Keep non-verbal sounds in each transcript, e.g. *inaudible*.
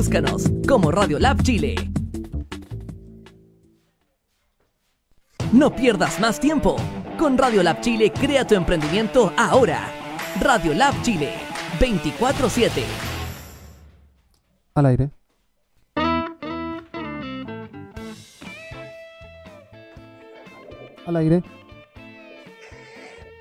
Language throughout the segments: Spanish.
Búscanos como Radio Lab Chile. No pierdas más tiempo. Con Radio Lab Chile crea tu emprendimiento ahora. Radio Lab Chile 24/7. Al aire. Al aire.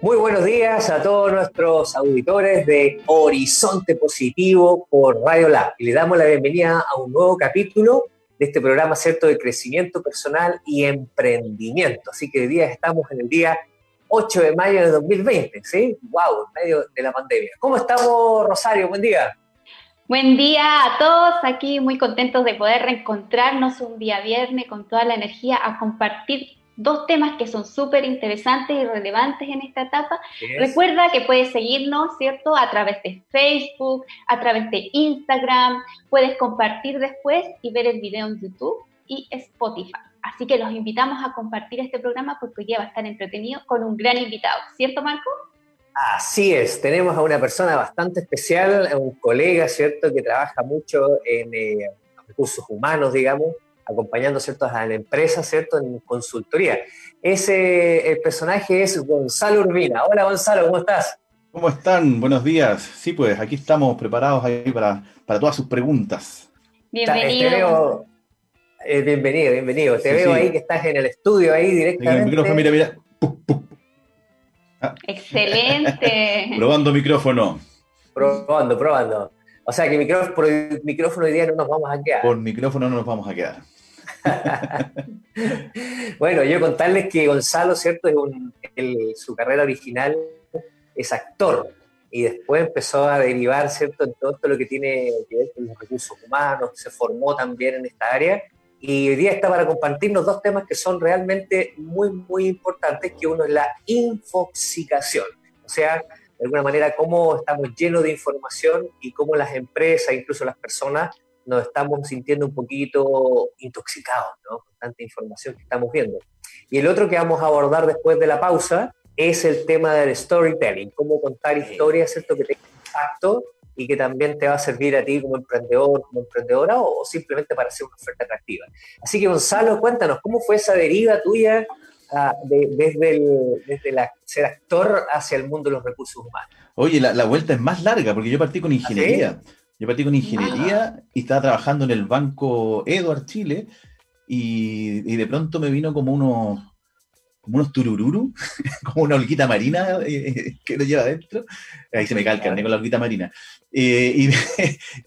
Muy buenos días a todos nuestros auditores de Horizonte Positivo por Radio Lab. Y le damos la bienvenida a un nuevo capítulo de este programa, ¿cierto?, de crecimiento personal y emprendimiento. Así que hoy día estamos en el día 8 de mayo de 2020, ¿sí? ¡Wow! En medio de la pandemia. ¿Cómo estamos, Rosario? Buen día. Buen día a todos, aquí muy contentos de poder reencontrarnos un día viernes con toda la energía a compartir dos temas que son súper interesantes y relevantes en esta etapa. Recuerda que puedes seguirnos, ¿cierto? A través de Facebook, a través de Instagram, puedes compartir después y ver el video en YouTube y Spotify. Así que los invitamos a compartir este programa porque hoy día va a estar entretenido con un gran invitado, ¿cierto Marco? Así es, tenemos a una persona bastante especial, un colega, ¿cierto?, que trabaja mucho en eh, recursos humanos, digamos, acompañando ¿cierto? a la empresa ¿cierto? en consultoría. Ese el personaje es Gonzalo Urbina. Hola Gonzalo, ¿cómo estás? ¿Cómo están? Buenos días. Sí, pues aquí estamos preparados ahí para, para todas sus preguntas. Bienvenido. Eh, bienvenido, bienvenido. Te veo ahí que estás en el estudio ahí directamente. El micrófono, mira, mira. Ah. Excelente. *laughs* probando micrófono. Probando, probando. O sea que micrófono, por el micrófono hoy día no nos vamos a quedar. Por micrófono no nos vamos a quedar. *laughs* bueno, yo contarles que Gonzalo, ¿cierto? Es su carrera original es actor y después empezó a derivar, ¿cierto? En todo lo que tiene que ver con los recursos humanos, se formó también en esta área y hoy día está para compartirnos dos temas que son realmente muy, muy importantes, que uno es la infoxicación, o sea, de alguna manera cómo estamos llenos de información y cómo las empresas, incluso las personas, nos estamos sintiendo un poquito intoxicados ¿no? con tanta información que estamos viendo. Y el otro que vamos a abordar después de la pausa es el tema del storytelling, cómo contar historias, ¿cierto? Que tenga impacto y que también te va a servir a ti como emprendedor, como emprendedora o, simplemente para hacer una oferta atractiva. Así que Gonzalo, cuéntanos, ¿cómo fue esa deriva tuya ah, desde, el, desde la, ser actor hacia el mundo de los recursos humanos? Oye, la, vuelta es más larga porque yo partí con ¿Ah, ingeniería. Yo partí con ingeniería ah. y estaba trabajando en el banco Edward Chile y, de pronto me vino como unos, como unos turururu, *laughs* como una olquita marina eh, que lo lleva adentro. Ahí se me cae el con la olquita marina. Eh,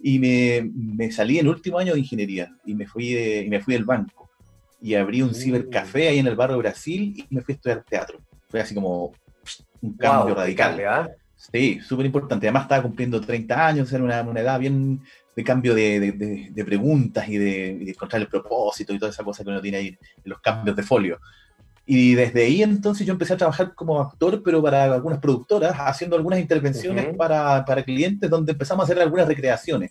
y, *laughs* me, salí en el último año de ingeniería y me fui, y me fui del banco. Y abrí un cibercafé ahí en el barrio Brasil y me fui a estudiar teatro. Fue así como un cambio radical. Sí, súper importante. Además estaba cumpliendo 30 años, era una, una edad bien de cambio de, de, preguntas y de, encontrar el propósito y toda esa cosa que uno tiene ahí, los cambios de folio. Y desde ahí entonces yo empecé a trabajar como actor, pero para algunas productoras, haciendo algunas intervenciones para, para, clientes donde empezamos a hacer algunas recreaciones.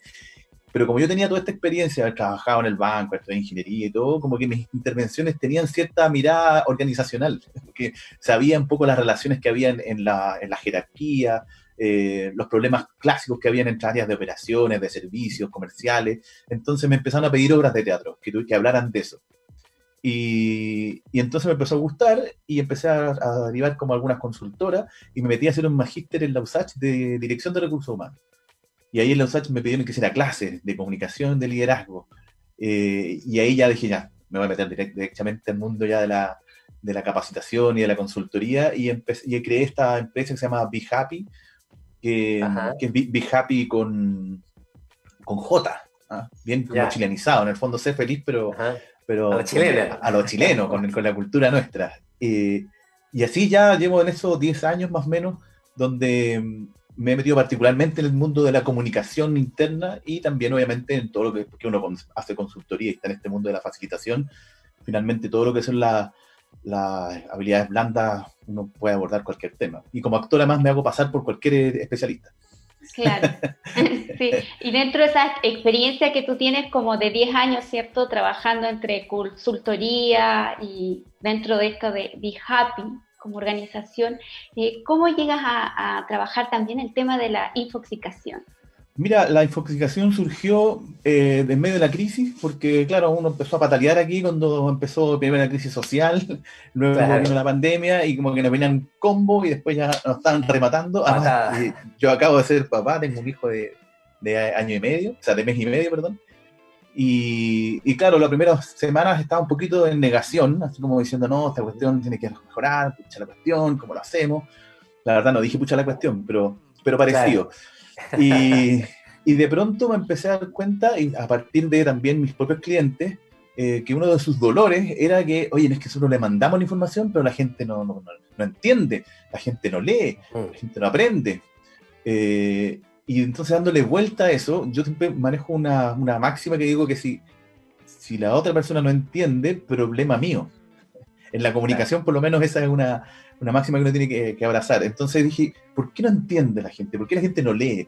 Pero como yo tenía toda esta experiencia, haber trabajado en el banco, estudié ingeniería y todo, como que mis intervenciones tenían cierta mirada organizacional, *laughs* porque sabía un poco las relaciones que había en, la, en la, jerarquía, eh, los problemas clásicos que habían entre áreas de operaciones, de servicios, comerciales. Entonces me empezaron a pedir obras de teatro, que, que hablaran de eso. Y, y, entonces me empezó a gustar y empecé a, derivar como algunas consultoras y me metí a hacer un magíster en la USACH de Dirección de Recursos Humanos. Y ahí en la USACH me pidieron que hiciera clases de comunicación, de liderazgo. Eh, y ahí ya dije, ya, me voy a meter directamente al mundo ya de la, de la capacitación y de la consultoría. Y, empecé, y creé esta empresa que se llama Be Happy, que, que es Be, Happy con, con J, ¿ah? bien chilenizado. En el fondo, sé feliz, pero, pero a lo chileno, a lo chileno con, con, la cultura nuestra. Eh, y así ya llevo en esos 10 años más o menos, donde me he metido particularmente en el mundo de la comunicación interna y también obviamente en todo lo que, uno hace consultoría y está en este mundo de la facilitación. Finalmente todo lo que son las habilidades blandas uno puede abordar cualquier tema. Y como actor además me hago pasar por cualquier especialista. Claro, *laughs* sí. Y dentro de esa experiencia que tú tienes como de 10 años, ¿cierto? Trabajando entre consultoría y dentro de esto de Be Happy, como organización, eh, ¿cómo llegas a, trabajar también el tema de la infoxicación? Mira, la infoxicación surgió eh, en medio de la crisis, porque claro, uno empezó a patalear aquí cuando empezó primero la crisis social, *laughs* luego vino la pandemia y como que nos venían combo y después ya nos estaban rematando. yo acabo de ser papá, tengo un hijo de, año y medio, o sea, de mes y medio, perdón. Y, claro, las primeras semanas estaba un poquito en negación, así como diciendo, no, esta cuestión tiene que mejorar, pucha la cuestión, ¿cómo lo hacemos? La verdad no dije pucha la cuestión, pero, pero parecido. Y, *laughs* y, de pronto me empecé a dar cuenta, y a partir de también mis propios clientes, eh, que uno de sus dolores era que, oye, es que nosotros le mandamos la información, pero la gente no, no, no, entiende, la gente no lee, mm. la gente no aprende. Eh, y entonces dándole vuelta a eso, yo siempre manejo una, una, máxima que digo que si, si la otra persona no entiende, problema mío. En la comunicación, por lo menos, esa es una, una máxima que uno tiene que, abrazar. Entonces dije, ¿por qué no entiende la gente? ¿Por qué la gente no lee?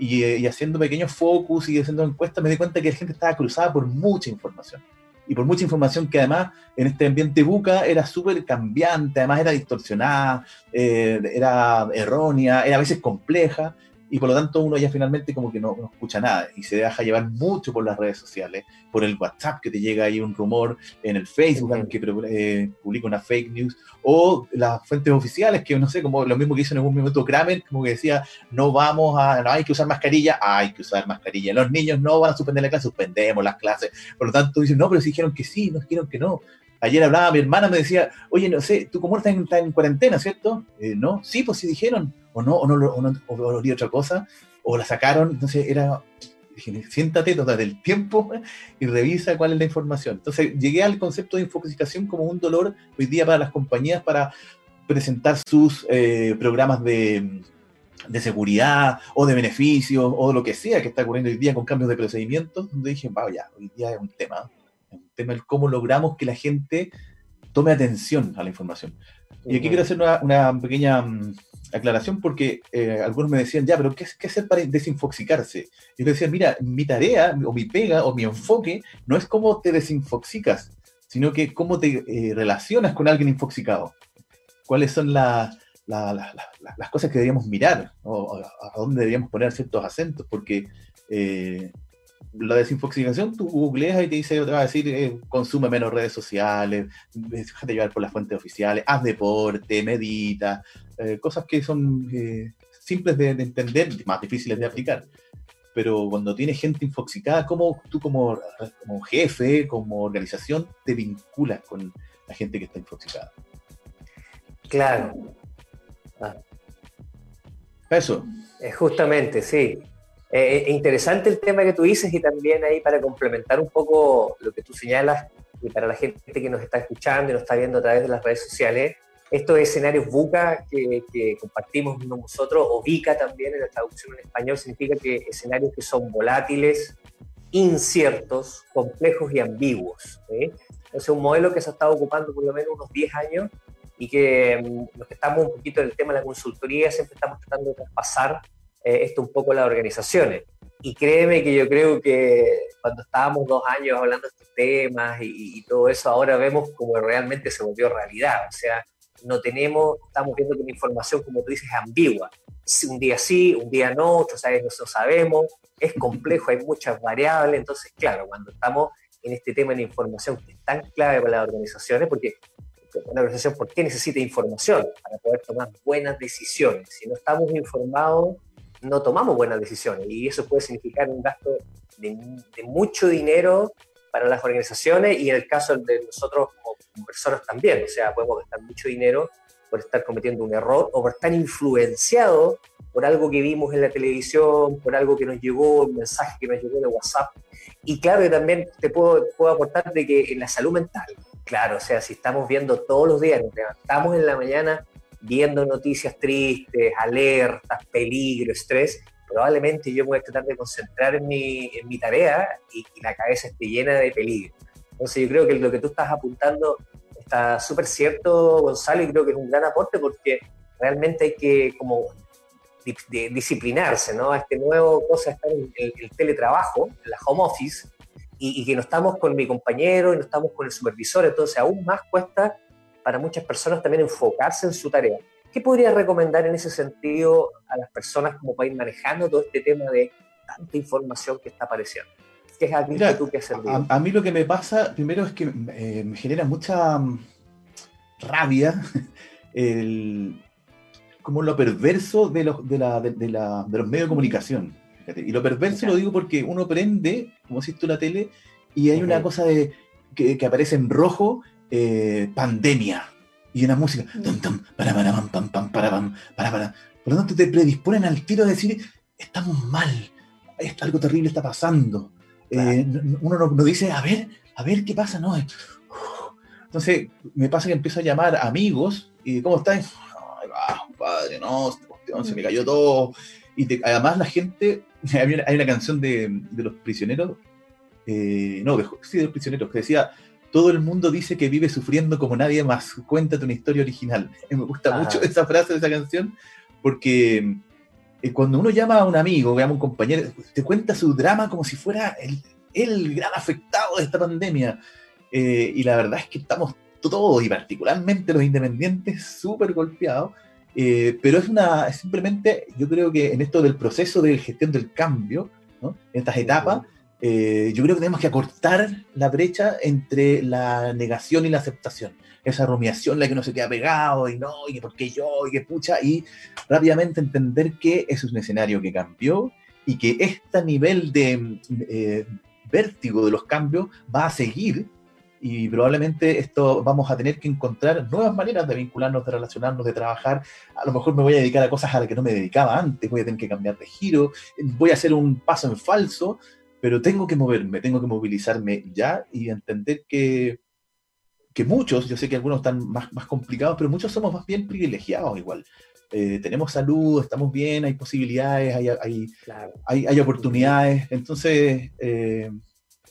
Eh, y, haciendo pequeños focus y haciendo encuestas me di cuenta que la gente estaba cruzada por mucha información. Y por mucha información que además en este ambiente buca era súper cambiante, además era distorsionada, eh, era errónea, era a veces compleja y por lo tanto uno ya finalmente como que no, escucha nada y se deja llevar mucho por las redes sociales, por el WhatsApp que te llega ahí un rumor, en el Facebook que eh, publica una fake news, o las fuentes oficiales que no sé, como lo mismo que hizo en algún momento Kramer, como que decía, no vamos a, no hay que usar mascarilla, hay que usar mascarilla, los niños no van a suspender la clase, suspendemos las clases, por lo tanto dicen, no, pero si dijeron que sí, no dijeron que no, Ayer hablaba mi hermana, me decía, oye, no sé, tú como estás en, estás en cuarentena, ¿cierto? Eh, no, sí, pues sí dijeron, o no, o no, o no, o otra cosa, o la sacaron, entonces era, dije, siéntate, tómate el tiempo *laughs* y revisa cuál es la información. Entonces llegué al concepto de infoxicación como un dolor hoy día para las compañías para presentar sus eh, programas de, de seguridad o de beneficios o lo que sea que está ocurriendo hoy día con cambios de procedimientos, donde dije, vaya, hoy día es un tema un tema el cómo logramos que la gente tome atención a la información. Y aquí quiero hacer una, pequeña mm, aclaración porque eh, algunos me decían, ya, pero ¿qué, ¿qué, hacer para desinfoxicarse? Y yo decía, mira, mi tarea o mi pega o mi enfoque no es cómo te desinfoxicas, sino que cómo te eh, relacionas con alguien infoxicado. ¿Cuáles son las cosas que deberíamos mirar? O, a, dónde deberíamos poner ciertos acentos? Porque eh, la desinfoxicación, tú googleas y te dice, te va a decir, eh, consume menos redes sociales, déjate llevar por las fuentes oficiales, haz deporte, medita, eh, cosas que son eh, simples de, entender, más difíciles de aplicar. Pero cuando tienes gente infoxicada, ¿cómo tú como, como jefe, como organización, te vinculas con la gente que está infoxicada? Claro. Ah. Eso. Justamente, sí. Eh, eh, interesante el tema que tú dices y también ahí para complementar un poco lo que tú señalas y para la gente que nos está escuchando y nos está viendo a través de las redes sociales, estos escenarios VUCA que, que compartimos nosotros, o VICA también en la traducción en español, significa que escenarios que son volátiles, inciertos, complejos y ambiguos. Es un modelo que se ha estado ocupando por lo menos unos 10 años y que mm, los que estamos un poquito en el tema de la consultoría siempre estamos tratando de traspasar eh, esto un poco las organizaciones. Y créeme que yo creo que cuando estábamos dos años hablando de estos temas y, todo eso, ahora vemos como realmente se volvió realidad. O sea, no tenemos, estamos viendo que la información, como tú dices, es ambigua. Un día sí, un día no, otros no sabemos, es complejo, hay muchas variables. Entonces, claro, cuando estamos en este tema de la información que es tan clave para las organizaciones, porque una organización, ¿por qué necesita información? Para poder tomar buenas decisiones. Si no estamos informados, no tomamos buenas decisiones y eso puede significar un gasto de, mucho dinero para las organizaciones y en el caso de nosotros como personas también, o sea, podemos gastar mucho dinero por estar cometiendo un error o por estar influenciado por algo que vimos en la televisión, por algo que nos llegó, un mensaje que nos llegó de WhatsApp. Y claro también te puedo, puedo aportar de que en la salud mental, claro, o sea, si estamos viendo todos los días, nos levantamos en la mañana viendo noticias tristes, alertas, peligro, estrés, probablemente yo voy a tratar de concentrar en mi, en mi tarea y, la cabeza esté llena de peligro. Entonces yo creo que lo que tú estás apuntando está súper cierto, Gonzalo, y creo que es un gran aporte porque realmente hay que como disciplinarse, ¿no? A este nuevo cosa estar en el, teletrabajo, en la home office, y, y, que no estamos con mi compañero y no estamos con el supervisor, entonces aún más cuesta para muchas personas también enfocarse en su tarea. ¿Qué podrías recomendar en ese sentido a las personas como para ir manejando todo este tema de tanta información que está apareciendo? ¿Qué es que tú que hacer? A, a, mí lo que me pasa, primero es que eh, me genera mucha mm, rabia *laughs* el, como lo perverso de los, de, la, de, la, de los medios de comunicación. Y lo perverso lo digo porque uno prende, como si tú la tele, y hay una cosa de, que, que, aparece en rojo, eh, pandemia, y una música, para, para, pam, pam, para, pam, para, para. Por lo tanto, te predisponen al tiro de decir, estamos mal, algo terrible está pasando. Eh, uno no, dice, a ver, a ver qué pasa, no. Entonces, me pasa que empiezo a llamar amigos, y ¿cómo estás? Ay, va, padre, no, se me cayó todo. Y además la gente, *laughs* hay una, hay una canción de, de, los prisioneros, eh, no, de, sí, de los prisioneros, que decía, todo el mundo dice que vive sufriendo como nadie más, cuéntate una historia original. *laughs* Me gusta mucho esa frase de esa canción, porque eh, cuando uno llama a un amigo, llama a un compañero, te cuenta su drama como si fuera el, el gran afectado de esta pandemia. Eh, y la verdad es que estamos todos, y particularmente los independientes, súper golpeados. Eh, pero es una, simplemente, yo creo que en esto del proceso de gestión del cambio, ¿no? en estas etapas, eh, yo creo que tenemos que acortar la brecha entre la negación y la aceptación. Esa rumiación, la que uno se queda pegado y no, y por qué yo, y que pucha, y rápidamente entender que es un escenario que cambió y que este nivel de eh, vértigo de los cambios va a seguir y probablemente esto vamos a tener que encontrar nuevas maneras de vincularnos, de relacionarnos, de trabajar. A lo mejor me voy a dedicar a cosas a las que no me dedicaba antes, voy a tener que cambiar de giro, voy a hacer un paso en falso, pero tengo que moverme, tengo que movilizarme ya y entender que, que muchos, yo sé que algunos están más, más complicados, pero muchos somos más bien privilegiados igual. Eh, tenemos salud, estamos bien, hay posibilidades, hay, hay, claro. hay, hay oportunidades. Entonces, eh,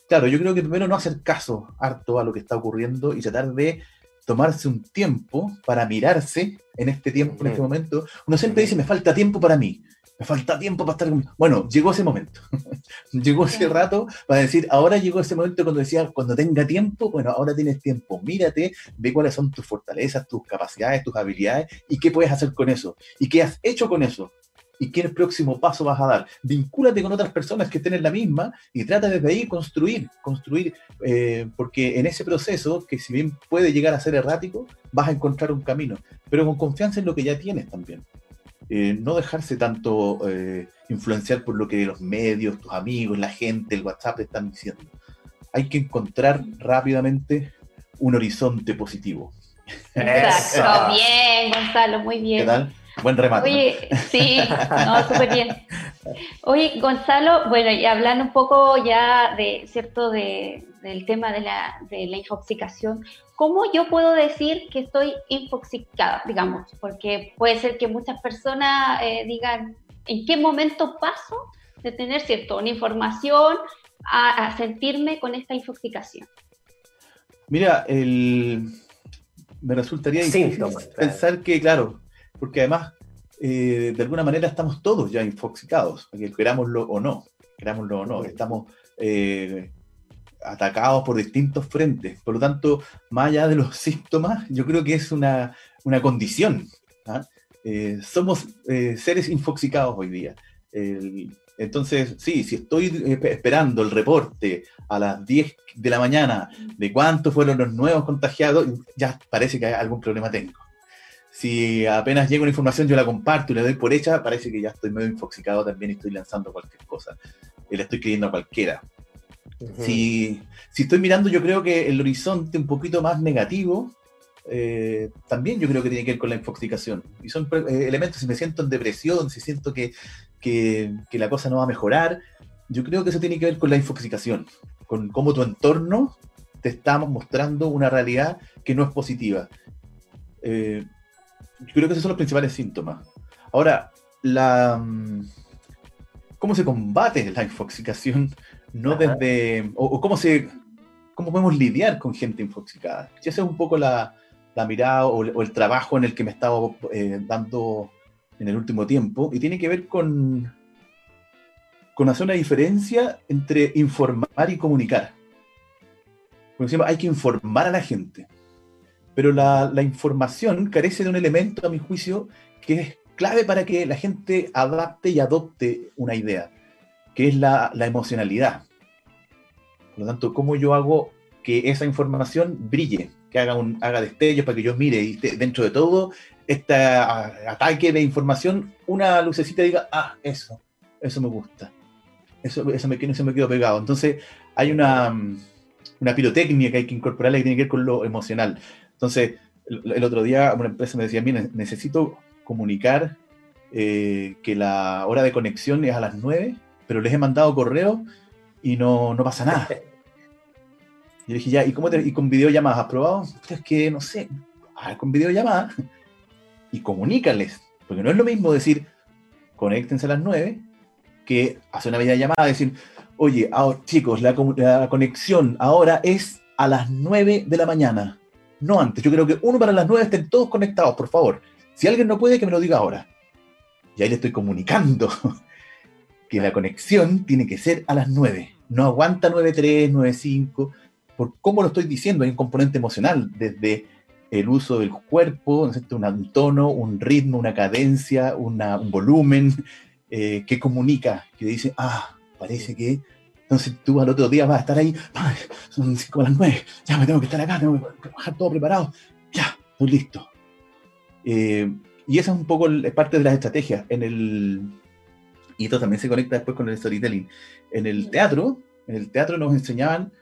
claro, yo creo que primero no hacer caso harto a lo que está ocurriendo y tratar de tomarse un tiempo para mirarse en este tiempo, en este momento. Uno siempre dice, me falta tiempo para mí, me falta tiempo para estar conmigo. Bueno, llegó ese momento, *laughs* llegó ese rato para decir, ahora llegó ese momento cuando decía, cuando tenga tiempo, bueno, ahora tienes tiempo, mírate, ve cuáles son tus fortalezas, tus capacidades, tus habilidades y qué puedes hacer con eso y qué has hecho con eso y qué próximo paso vas a dar. Vincúlate con otras personas que estén en la misma y trata desde ahí construir, construir, eh, porque en ese proceso, que si bien puede llegar a ser errático, vas a encontrar un camino, pero con confianza en lo que ya tienes también. Eh, no dejarse tanto eh, influenciar por lo que los medios, tus amigos, la gente, el WhatsApp te están diciendo. Hay que encontrar rápidamente un horizonte positivo. Exacto, bien, Gonzalo, muy bien. ¿Qué tal? Buen remate. Oye, sí, no, súper bien. Oye, Gonzalo, bueno, y hablando un poco ya de, ¿cierto?, de, del tema de la, de la infoxicación, ¿cómo yo puedo decir que estoy infoxicada, digamos? Porque puede ser que muchas personas eh, digan, ¿en qué momento paso de tener, ¿cierto?, una información a, a sentirme con esta infoxicación. Mira, el... me resultaría difícil pensar que, claro, porque además, eh, de alguna manera estamos todos ya infoxicados, querámoslo o no, querámoslo o no, estamos eh, atacados por distintos frentes. Por lo tanto, más allá de los *laughs* síntomas, yo creo que es una, una condición. ¿ah? Eh, somos seres infoxicados hoy día. entonces, sí, si estoy esperando el reporte a las 10 de la mañana de cuántos fueron los nuevos contagiados, ya parece que algún problema tengo si apenas llega una información yo la comparto y la doy por hecha, parece que ya estoy medio infoxicado también y estoy lanzando cualquier cosa. Y le estoy creyendo a cualquiera. si, si, estoy mirando, yo creo que el horizonte un poquito más negativo, eh, también yo creo que tiene que ver con la infoxicación. Y son eh, elementos, si me siento en depresión, si siento que, que, que, la cosa no va a mejorar, yo creo que eso tiene que ver con la infoxicación, con cómo tu entorno te está mostrando una realidad que no es positiva. Eh, yo creo que esos son los principales síntomas. Ahora, la, mm, ¿cómo se combate la infoxicación? No desde, o, cómo, se, cómo podemos lidiar con gente infoxicada. Esa es un poco la, la mirada o, o, el trabajo en el que me he estado eh, dando en el último tiempo y tiene que ver con, con hacer una diferencia entre informar y comunicar. Como decimos, hay que informar a la gente pero la, la, información carece de un elemento, a mi juicio, que es clave para que la gente adapte y adopte una idea. que es la, la emocionalidad. Por lo tanto, ¿cómo yo hago que esa información brille, que haga, un, haga destellos para que yo mire y dentro de todo este ataque de información, una lucecita diga, ah, eso, eso me gusta, eso, eso me, eso me quedo pegado. Entonces, hay una, una pirotecnia que hay que incorporar que tiene que ver con lo emocional. Entonces, el, otro día una empresa me decía, mira, necesito comunicar eh, que la hora de conexión es a las 9, pero les he mandado correo y no, no pasa nada. *laughs* Y le dije, ya, ¿y, cómo te, y con videollamadas has probado? Es que no sé, a con videollamadas y comunícales, porque no es lo mismo decir, conéctense a las 9, que hacer una videollamada y decir, oye, chicos, la, la, conexión ahora es a las 9 de la mañana, no antes. Yo creo que uno para las 9 estén todos conectados, por favor. Si alguien no puede, que me lo diga ahora. Y ahí le estoy comunicando *laughs* que la conexión tiene que ser a las 9. No aguanta 9.3, 9.5, por cómo lo estoy diciendo, hay un componente emocional, desde el uso del cuerpo, un tono, un ritmo, una cadencia, un volumen eh, que comunica, que dice, ah, parece que... Entonces tú al otro día vas a estar ahí, son 5 a las 9, ya me tengo que estar acá, tengo que bajar todo preparado, ya, estoy listo. Eh, y esa es un poco parte de las estrategias. En el, y esto también se conecta después con el storytelling. En el teatro, en el teatro nos enseñaban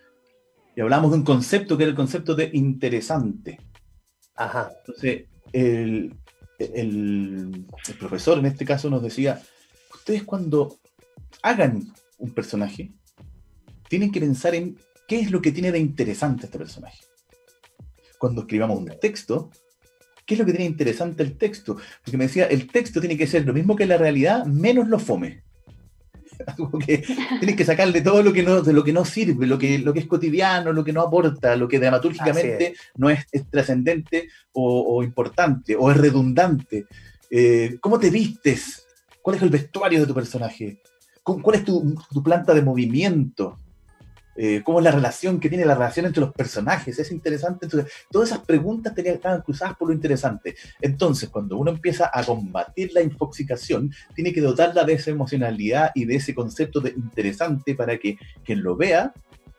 y hablamos de un concepto que era el concepto de interesante. Ajá. Entonces, el, profesor en este caso nos decía, ustedes cuando hagan un personaje, tienen que pensar en qué es lo que tiene de interesante este personaje. Cuando escribamos un texto, ¿qué es lo que tiene interesante el texto? Porque me decía, el texto tiene que ser lo mismo que la realidad, menos lo fome. *laughs* que tienes que sacarle todo lo que no, de lo que no sirve, lo que, lo que es cotidiano, lo que no aporta, lo que dramatúrgicamente no es, trascendente o, importante o es redundante. Eh, ¿Cómo te vistes? ¿Cuál es el vestuario de tu personaje? ¿Cuál es tu, tu planta de movimiento? Eh, cómo es la relación que tiene la relación entre los personajes, es interesante. Entonces, todas esas preguntas tenían, estaban cruzadas por lo interesante. Entonces, cuando uno empieza a combatir la infoxicación, tiene que dotarla de esa emocionalidad y de ese concepto de interesante para que quien lo vea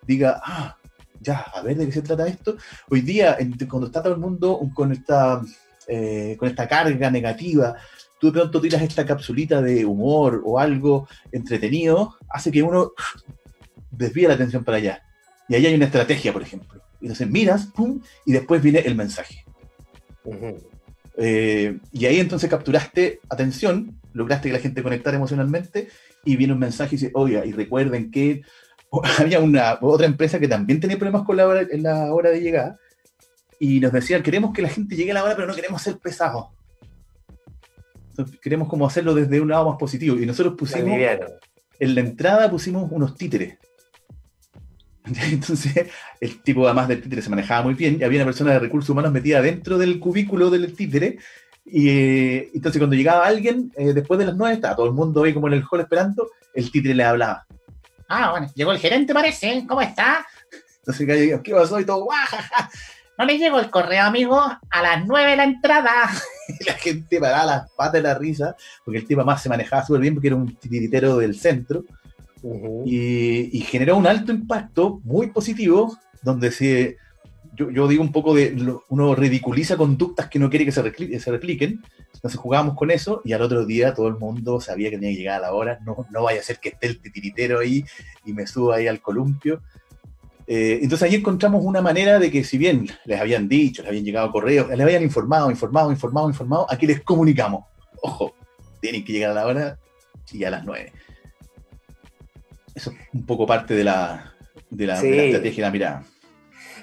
diga, ah, ya, a ver de qué se trata esto. Hoy día, cuando está todo el mundo con esta, eh, con esta carga negativa, tú de pronto tiras esta capsulita de humor o algo entretenido, hace que uno desvía la atención para allá. Y ahí hay una estrategia, por ejemplo. Y entonces miras, pum, y después viene el mensaje. Eh, y ahí entonces capturaste atención, lograste que la gente conectara emocionalmente, y viene un mensaje y dice, oiga, y recuerden que *laughs* había una otra empresa que también tenía problemas con la hora, en la hora de llegar, y nos decían, queremos que la gente llegue a la hora, pero no queremos ser pesados. queremos como hacerlo desde un lado más positivo. Y nosotros pusimos, en la entrada pusimos unos títeres. *laughs* Entonces, el tipo, además del títere, se manejaba muy bien y había una persona de recursos humanos metida dentro del cubículo del títere. Y eh, entonces, cuando llegaba alguien, eh, después de las nueve, estaba todo el mundo ahí como en el hall esperando, el títere le hablaba. Ah, bueno, llegó el gerente, parece. ¿Cómo está? Entonces, ¿qué pasó? Y todo, ¡guajaja! No le llegó el correo, amigo, a las nueve la entrada. *laughs* y la gente paraba las patas de la risa, porque el tipo más se manejaba súper bien porque era un titiritero del centro y, generó un alto impacto muy positivo, donde se, yo, digo un poco de, uno ridiculiza conductas que no quiere que se, se repliquen, entonces jugábamos con eso y al otro día todo el mundo sabía que tenía que llegar a la hora, no, no vaya a ser que esté el titiritero ahí y me suba ahí al columpio. Eh, entonces ahí encontramos una manera de que si bien les habían dicho, les habían llegado correos, les habían informado, informado, informado, informado, aquí les comunicamos, ojo, tienen que llegar a la hora y a las nueve eso es un poco parte de la, de la, estrategia de la mirada.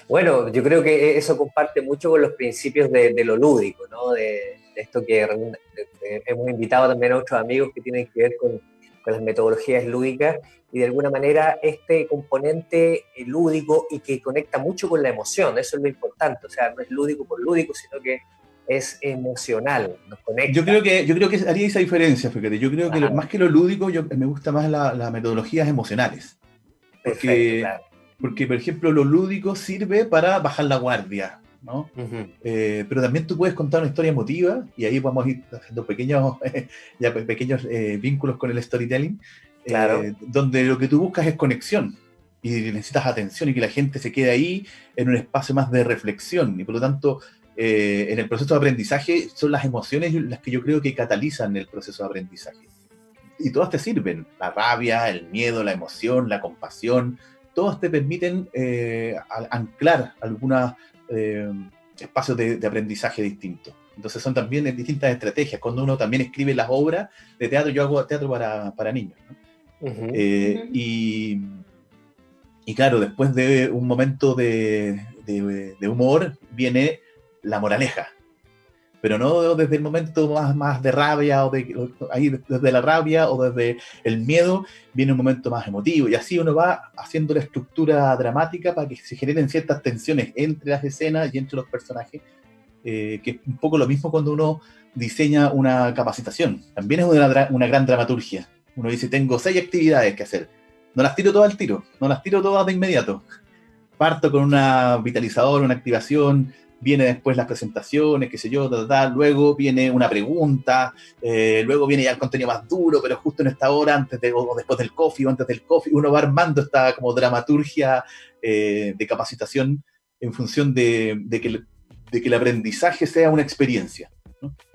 Bueno, yo creo que eso comparte mucho con los principios de, lo lúdico, ¿no? De, esto que hemos invitado también a otros amigos que tienen que ver con, con, las metodologías lúdicas y de alguna manera este componente lúdico y que conecta mucho con la emoción, eso es lo importante, o sea, no es lúdico por lúdico, sino que es emocional, nos conecta. Yo creo que, yo creo que haría esa diferencia, fíjate. Yo creo que más que lo lúdico, yo, me gusta más las metodologías emocionales. Porque, porque, por ejemplo, lo lúdico sirve para bajar la guardia, ¿no? Eh, pero también tú puedes contar una historia emotiva, y ahí vamos a ir haciendo pequeños, *laughs* ya, pequeños eh, vínculos con el storytelling. Claro. eh, donde lo que tú buscas es conexión y necesitas atención y que la gente se quede ahí en un espacio más de reflexión y por lo tanto eh, en el proceso de aprendizaje son las emociones las que yo creo que catalizan el proceso de aprendizaje. Y todas te sirven, la rabia, el miedo, la emoción, la compasión, todas te permiten eh, anclar algunos espacios de, de aprendizaje distintos. Entonces son también distintas estrategias. Cuando uno también escribe las obras de teatro, yo hago teatro para, para niños. ¿no? Ujú. Eh, Ujú. y, y claro, después de un momento de, de- de humor viene la moraleja. Pero no desde el momento más, más de rabia o de, ahí desde la rabia o desde el miedo, viene un momento más emotivo. Y así uno va haciendo la estructura dramática para que se generen ciertas tensiones entre las escenas y entre los personajes. eh, que es un poco lo mismo cuando uno diseña una capacitación. También es una, una gran dramaturgia. Uno dice, tengo seis actividades que hacer. No las tiro todas al tiro, no las tiro todas de inmediato. Parto con una vitalizador, una activación, viene después las presentaciones, qué sé yo, luego viene una pregunta, eh, luego viene ya el contenido más duro, pero justo en esta hora, antes de, o después del coffee o antes del coffee, uno va armando esta como dramaturgia eh, de capacitación en función de, que el, de que el aprendizaje sea una experiencia.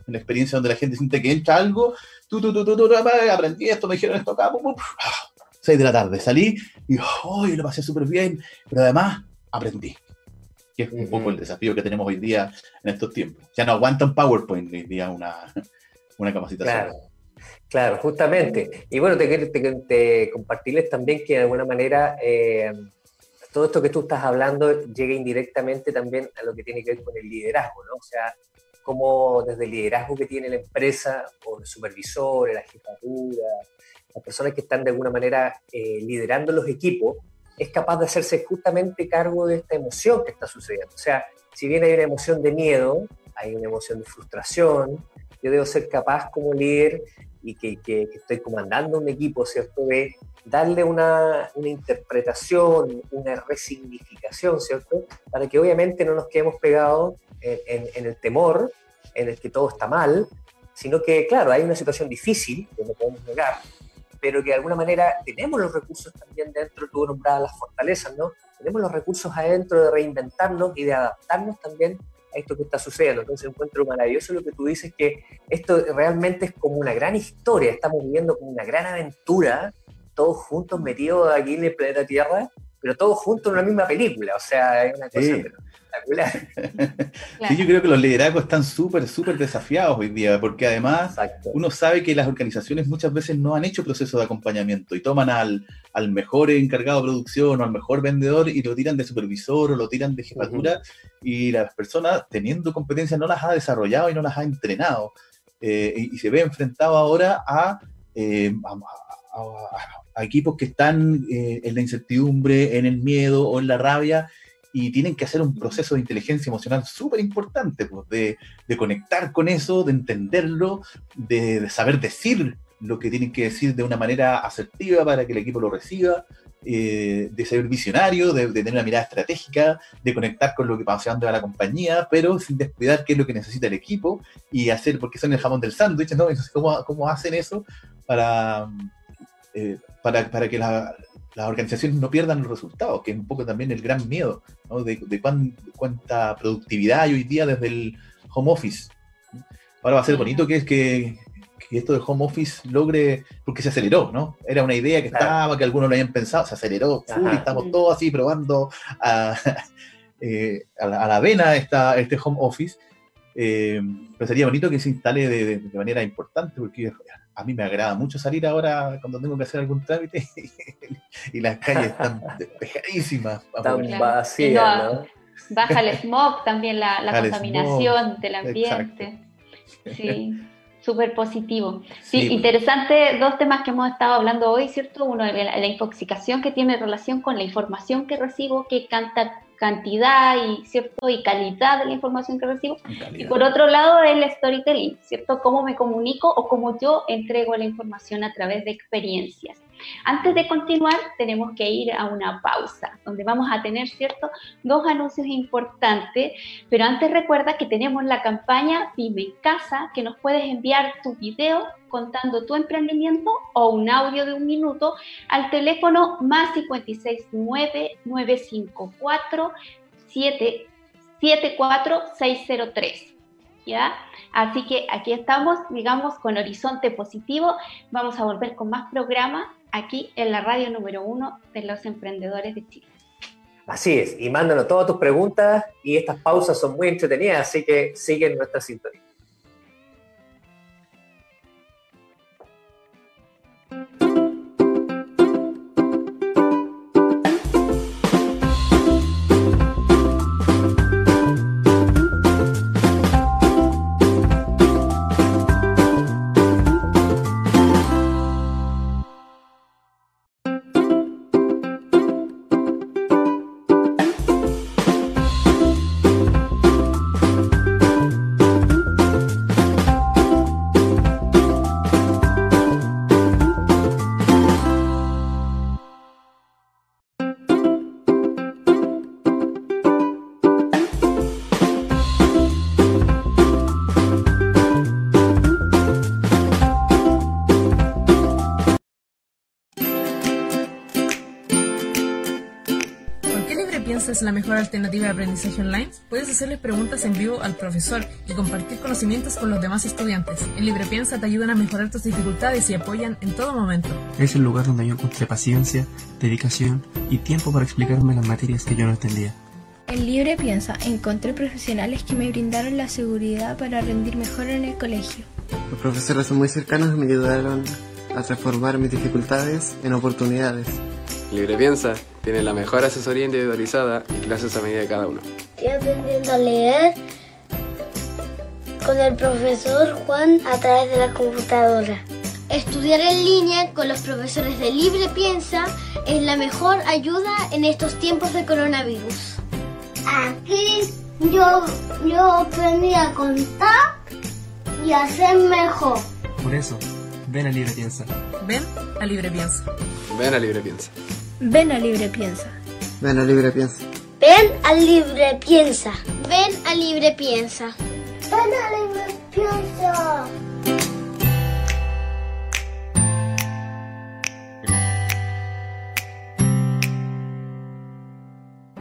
Una experiencia donde la gente siente que entra algo, tú, tú, tú, tú, tú, ah, aprendí esto, me dijeron esto acá, pum, pum, ah, 6 de la tarde, salí y oh, lo pasé súper bien, pero además aprendí. Que es un Ujú. poco el desafío que tenemos hoy día en estos tiempos. Ya no aguanta un PowerPoint hoy día una, *laughs* una capacitación. Claro, claro, justamente. Y bueno, te, te, te compartirles también que de alguna manera eh, todo esto que tú estás hablando llega indirectamente también a lo que tiene que ver con el liderazgo, ¿no? O sea, cómo desde el liderazgo que tiene la empresa, o el supervisor, la jefatura, las personas que están de alguna manera eh, liderando los equipos, es capaz de hacerse justamente cargo de esta emoción que está sucediendo. O sea, si bien hay una emoción de miedo, hay una emoción de frustración, yo debo ser capaz como líder y que, que- que estoy comandando un equipo, ¿cierto? De darle una, una interpretación, una resignificación, ¿cierto? Para que obviamente no nos quedemos pegados en, en- en el temor, en el que todo está mal, sino que, claro, hay una situación difícil, que no podemos negar, pero que de alguna manera tenemos los recursos también dentro, tú nombrabas las fortalezas, ¿no? Tenemos los recursos adentro de reinventarnos y de adaptarnos también a esto que está sucediendo. Entonces encuentro maravilloso lo que tú dices, que esto realmente es como una gran historia, estamos viviendo como una gran aventura, todos juntos metidos aquí en el planeta Tierra, pero todos juntos en una misma película, o sea, es una cosa Sí. pero espectacular. *laughs* Sí, yo creo que los liderazgos están súper, súper desafiados hoy día, porque además Exacto. uno sabe que las organizaciones muchas veces no han hecho proceso de acompañamiento y toman al, al mejor encargado de producción o al mejor vendedor y lo tiran de supervisor o lo tiran de jefatura y las personas teniendo competencias no las ha desarrollado y no las ha entrenado Eh, y, y se ve enfrentado ahora a, eh, a, a- a equipos que están eh, en la incertidumbre, en el miedo o en la rabia y tienen que hacer un proceso de inteligencia emocional súper importante, pues, de, de conectar con eso, de entenderlo, de, de saber decir lo que tienen que decir de una manera asertiva para que el equipo lo reciba, eh, de ser visionario, de, de tener una mirada estratégica, de conectar con lo que pasa dónde va la compañía, pero sin descuidar qué es lo que necesita el equipo y hacer, porque son el jamón del sándwich, ¿no? *laughs* Entonces, ¿cómo, cómo hacen eso para, eh, para, para que la- las organizaciones no pierdan los resultados? Que es un poco también el gran miedo, ¿no? De, de cuán- cuánta productividad hay hoy día desde el home office. Ahora va a ser bonito que es que, que esto del home office logre, porque se aceleró, ¿no? Era una idea que Claro. estaba, que algunos lo habían pensado, se aceleró, full, y estamos todos así probando a, *laughs* eh, a la, a la vena esta, este home office. Eh, pero sería bonito que se instale de, de- de manera importante, porque a mí me agrada mucho salir ahora cuando tengo que hacer algún trámite *laughs* y las calles están *laughs* despejadísimas. Tan Vamos, Claro. vacía, Y no- ¿no? Baja el smog también, la, la contaminación del ambiente. Sí, súper positivo. Sí, Sí, pues. interesante dos temas que hemos estado hablando hoy, ¿cierto? Uno, la, la infoxicación que tiene relación con la información que recibo, qué canta, cantidad y, ¿cierto? y calidad de la información que recibo. Y por otro lado, el storytelling, ¿cierto? Cómo me comunico o cómo yo entrego la información a través de experiencias. Antes de continuar, tenemos que ir a una pausa, donde vamos a tener, ¿cierto?, dos anuncios importantes, pero antes recuerda que tenemos la campaña Dime en Casa, que nos puedes enviar tu video contando tu emprendimiento o un audio de un minuto al teléfono más 569 954 74603. ¿Ya? Así que aquí estamos, digamos, con horizonte positivo. Vamos a volver con más programas aquí en la radio número uno de los emprendedores de Chile. Así es, y mándanos todas tus preguntas y estas pausas son muy entretenidas, así que siguen nuestra sintonía. Es la mejor alternativa de aprendizaje online, puedes hacerles preguntas en vivo al profesor y compartir conocimientos con los demás estudiantes. En LibrePiensa te ayudan a mejorar tus dificultades y apoyan en todo momento. Es el lugar donde yo encontré paciencia, dedicación y tiempo para explicarme las materias que yo no entendía. En Libre Piensa encontré profesionales que me brindaron la seguridad para rendir mejor en el colegio. Los profesores son muy cercanos y me ayudaron a transformar mis dificultades en oportunidades. Libre Piensa tiene la mejor asesoría individualizada y clases a medida de cada uno. Estoy aprendiendo a leer con el profesor Juan a través de la computadora. Estudiar en línea con los profesores de Libre Piensa es la mejor ayuda en estos tiempos de coronavirus. Aquí yo, yo aprendí a contar y a ser mejor. Por eso, ven a Libre Piensa. Ven a Libre Piensa. Ven a Libre Piensa. Ven a Libre Piensa. Ven a Libre Piensa. Ven a Libre Piensa. Ven a Libre Piensa. Ven a Libre Piensa.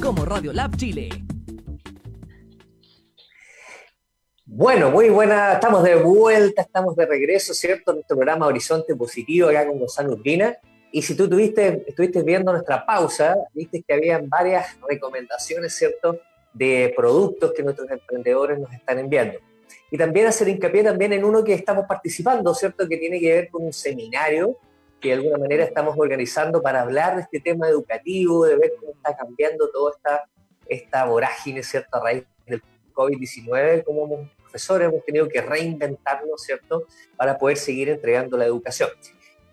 Como Radio Lab Chile. Bueno, muy buena, estamos de vuelta, estamos de regreso, ¿cierto? Nuestro programa Horizonte Positivo acá con Gonzalo Urbina. Y si tú tuviste, estuviste viendo nuestra pausa, viste que habían varias recomendaciones, ¿cierto? De productos que nuestros emprendedores nos están enviando. Y también hacer hincapié también en uno que estamos participando, ¿cierto? Que tiene que ver con un seminario que de alguna manera estamos organizando para hablar de este tema educativo, de ver cómo está cambiando toda esta, esta vorágine, ¿cierto? A raíz del COVID-19, cómo profesores hemos tenido que reinventarnos, ¿cierto?, para poder seguir entregando la educación.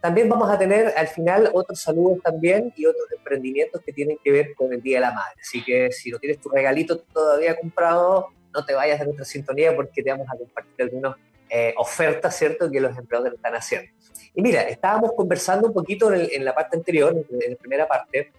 También vamos a tener al final otros saludos también y otros emprendimientos que tienen que ver con el Día de la Madre. Así que si no tienes tu regalito todavía comprado, no te vayas de nuestra sintonía porque te vamos a compartir algunas eh, ofertas, ¿cierto?, que los empleadores están haciendo. Y mira, estábamos conversando un poquito en, en la parte anterior, en la primera parte,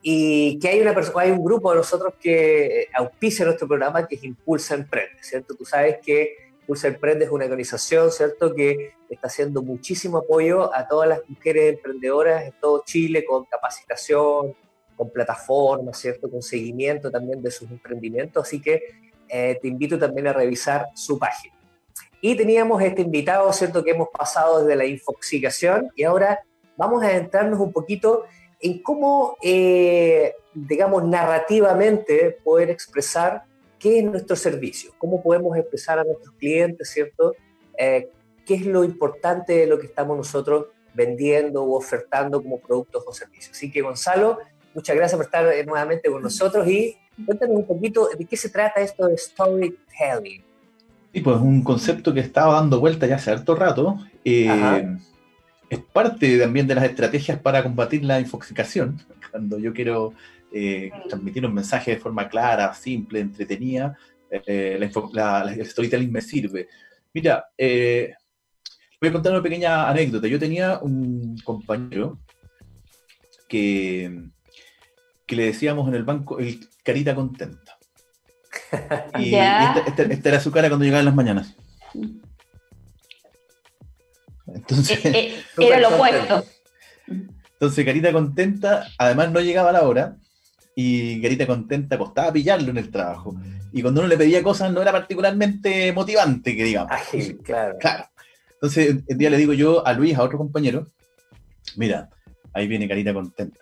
y que hay, una persona, hay un grupo de nosotros que auspicia nuestro programa que es Impulsa Emprende, ¿cierto? Tú sabes que Impulsa Emprende es una organización, ¿cierto?, que está haciendo muchísimo apoyo a todas las mujeres emprendedoras en todo Chile con capacitación, con plataformas, ¿cierto?, con seguimiento también de sus emprendimientos, así que eh, te invito también a revisar su página. Y teníamos este invitado, ¿cierto?, que hemos pasado desde la infoxicación y ahora vamos a adentrarnos un poquito en cómo, eh, digamos, narrativamente poder expresar qué es nuestro servicio, cómo podemos expresar a nuestros clientes, ¿cierto? Eh, qué es lo importante de lo que estamos nosotros vendiendo o ofertando como productos o servicios. Así que Gonzalo, muchas gracias por estar eh, nuevamente con nosotros y cuéntanos un poquito de qué se trata esto de storytelling. Sí, pues un concepto que estaba dando vuelta ya hace harto rato. Eh, es parte también de las estrategias para combatir la infoxicación. Cuando yo quiero eh, transmitir un mensaje de forma clara, simple, entretenida, eh, el storytelling me sirve. Mira, eh, voy a contar una pequeña anécdota. Yo tenía un compañero que, que le decíamos en el banco el carita contenta. Y esta, esta era su cara cuando llegaba en las mañanas. Entonces, eh, eh, *laughs* era lo opuesto. Entonces, Carita Contenta, además no llegaba a la hora, y Carita Contenta costaba pillarlo en el trabajo. Y cuando uno le pedía cosas no era particularmente motivante, que digamos. claro. claro. Entonces, el día le digo yo a Luis, a otro compañero, mira, ahí viene Carita Contenta.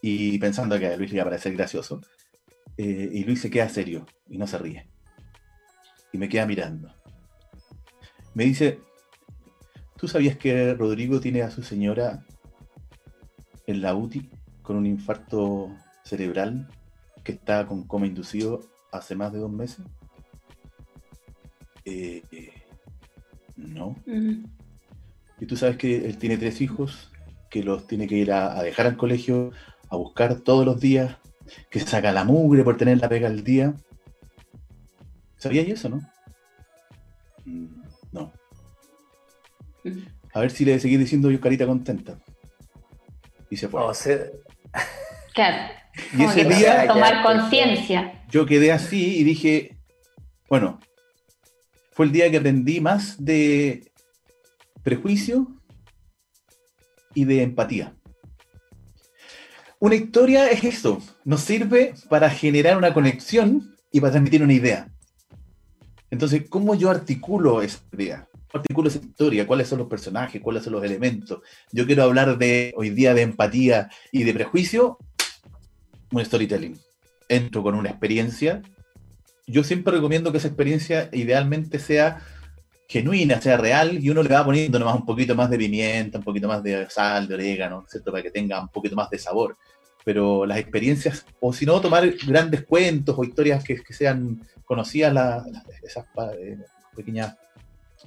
Y pensando que a Luis le iba a parecer gracioso, eh, y Luis se queda serio y no se ríe. Y me queda mirando. Me dice, ¿Tú sabías que Rodrigo tiene a su señora en la UTI con un infarto cerebral que está con coma inducido hace más de dos meses? Eh, no. Y tú sabes que él tiene tres hijos, que los tiene que ir a, dejar al colegio, a buscar todos los días, que saca la mugre por tener la pega al día. ¿Sabías eso, no? Mm, no. A ver si le seguí diciendo yo carita contenta. Y se fue. Claro. Y ese día. Tomar conciencia. Yo quedé así y dije, bueno, fue el día que aprendí más de prejuicio y de empatía. Una historia es eso, nos sirve para generar una conexión y para transmitir una idea. Entonces, ¿cómo yo articulo esa idea? artículo esa historia, cuáles son los personajes, cuáles son los elementos. Yo quiero hablar de hoy día de empatía y de prejuicio, un storytelling. Entro con una experiencia. Yo siempre recomiendo que esa experiencia idealmente sea genuina, sea real, y uno le va poniendo nomás un poquito más de pimienta, un poquito más de sal, de orégano, ¿cierto? Para que tenga un poquito más de sabor. Pero las experiencias, o si no, tomar grandes cuentos o historias que, sean conocidas, esas eh, pequeñas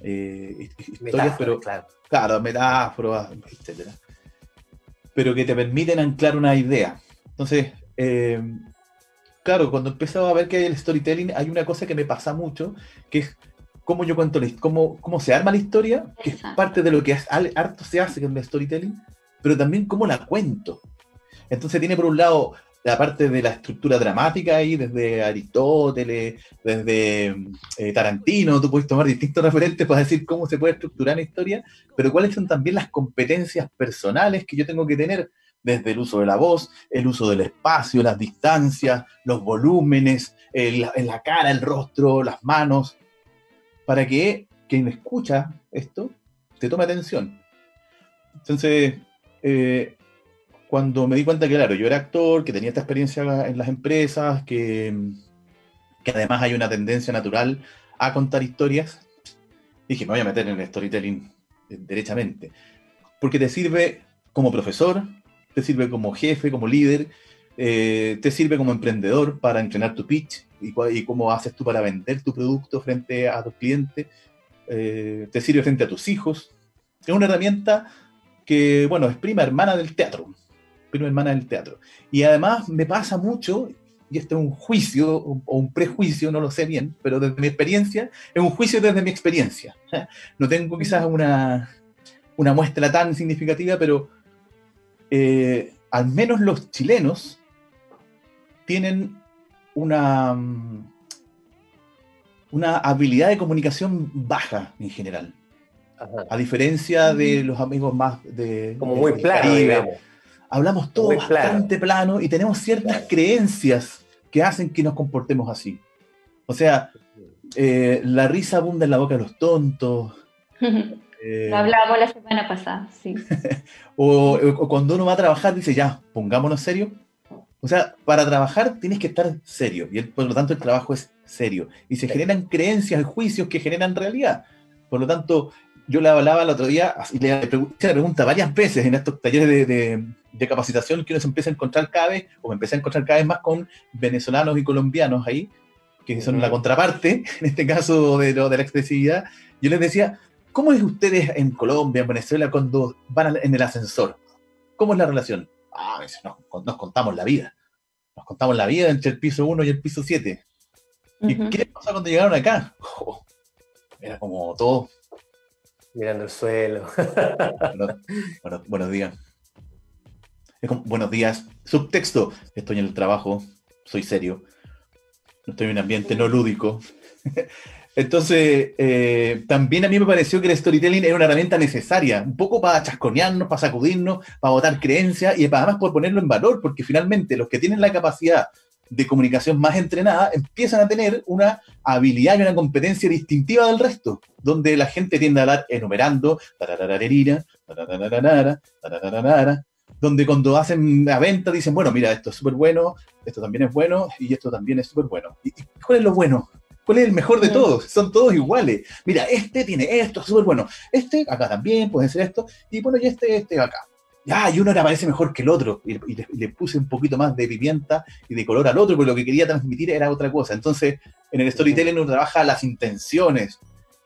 eh, historias, pero claro. claro, metáforas, etcétera. Pero que te permiten anclar una idea. Entonces, eh, claro, cuando empezaba a ver que hay el storytelling, hay una cosa que me pasa mucho, que es cómo yo cuento, cómo, cómo se arma la historia, que es parte de lo que harto se hace con el storytelling, pero también cómo la cuento. Entonces tiene por un lado la parte de la estructura dramática ahí, desde Aristóteles, desde eh, Tarantino, tú puedes tomar distintos *laughs* referentes para decir cómo se puede estructurar una historia, pero cuáles son también las competencias personales que yo tengo que tener, desde el uso de la voz, el uso del espacio, las distancias, los volúmenes, en la cara, el rostro, las manos, para que quien escucha esto te tome atención. Entonces, eh, cuando me di cuenta que, claro, yo era actor, que tenía esta experiencia en las empresas, que, que además hay una tendencia natural a contar historias, dije, me voy a meter en el storytelling derechamente. Porque te sirve como profesor, te sirve como jefe, como líder, eh, te sirve como emprendedor para entrenar tu pitch y, y, cómo haces tú para vender tu producto frente a tus clientes, eh, te sirve frente a tus hijos. Es una herramienta que, bueno, es prima hermana del teatro, prima hermana del teatro. Y además me pasa mucho, y esto es un juicio o un prejuicio, no lo sé bien, pero desde mi experiencia, es un juicio desde mi experiencia. *laughs* No tengo quizás una, una muestra tan significativa, pero eh, al menos los chilenos tienen una, una habilidad de comunicación baja en general. A diferencia de los amigos más de... Como muy plano, Hablamos todo bastante plano. y tenemos ciertas creencias que hacen que nos comportemos así. O sea, eh, la risa abunda en la boca de los tontos. *laughs* Eh, Lo hablábamos la semana pasada, sí. *laughs* o, o, cuando uno va a trabajar dice, ya, pongámonos serio. O sea, para trabajar tienes que estar serio y por lo tanto el trabajo es serio. Y se generan creencias y juicios que generan realidad. Por lo tanto, yo le hablaba el otro día y le hice la pregunta varias veces en estos talleres de, de, capacitación que uno se empieza a encontrar cada vez, o me empecé a encontrar cada vez más con venezolanos y colombianos ahí, que son la contraparte, *laughs* en este caso de, de la expresividad. Yo les decía, ¿cómo es ustedes en Colombia, en Venezuela, cuando van en el ascensor? ¿Cómo es la relación? Ah, nos, nos contamos la vida. Nos contamos la vida entre el piso 1 y el piso 7. ¿Y qué pasó cuando llegaron acá? Oh, *laughs* era como todo. Mirando el suelo. bueno, bueno, buenos días. Es como, buenos días. Subtexto. Estoy en el trabajo. Soy serio. Estoy en un ambiente no lúdico. Entonces, eh, también a mí me pareció que el storytelling era una herramienta necesaria, un poco para chasconearnos, para sacudirnos, para votar creencias y además por ponerlo en valor, porque finalmente los que tienen la capacidad de comunicación más entrenada empiezan a tener una habilidad y una competencia distintiva del resto, donde la gente tiende a hablar enumerando, donde cuando hacen la venta dicen, bueno, mira, esto es súper bueno, esto también es bueno y esto también es súper bueno. ¿Y cuál es lo bueno? ¿Cuál es el mejor de todos? Son todos iguales. Mira, este tiene esto, súper bueno. Este acá también puede ser esto. Y bueno, y este, este acá. Ya, y uno era parece mejor que el otro. Y, le, puse un poquito más de pimienta y de color al otro, porque lo que quería transmitir era otra cosa. Entonces, en el storytelling uno trabaja las intenciones.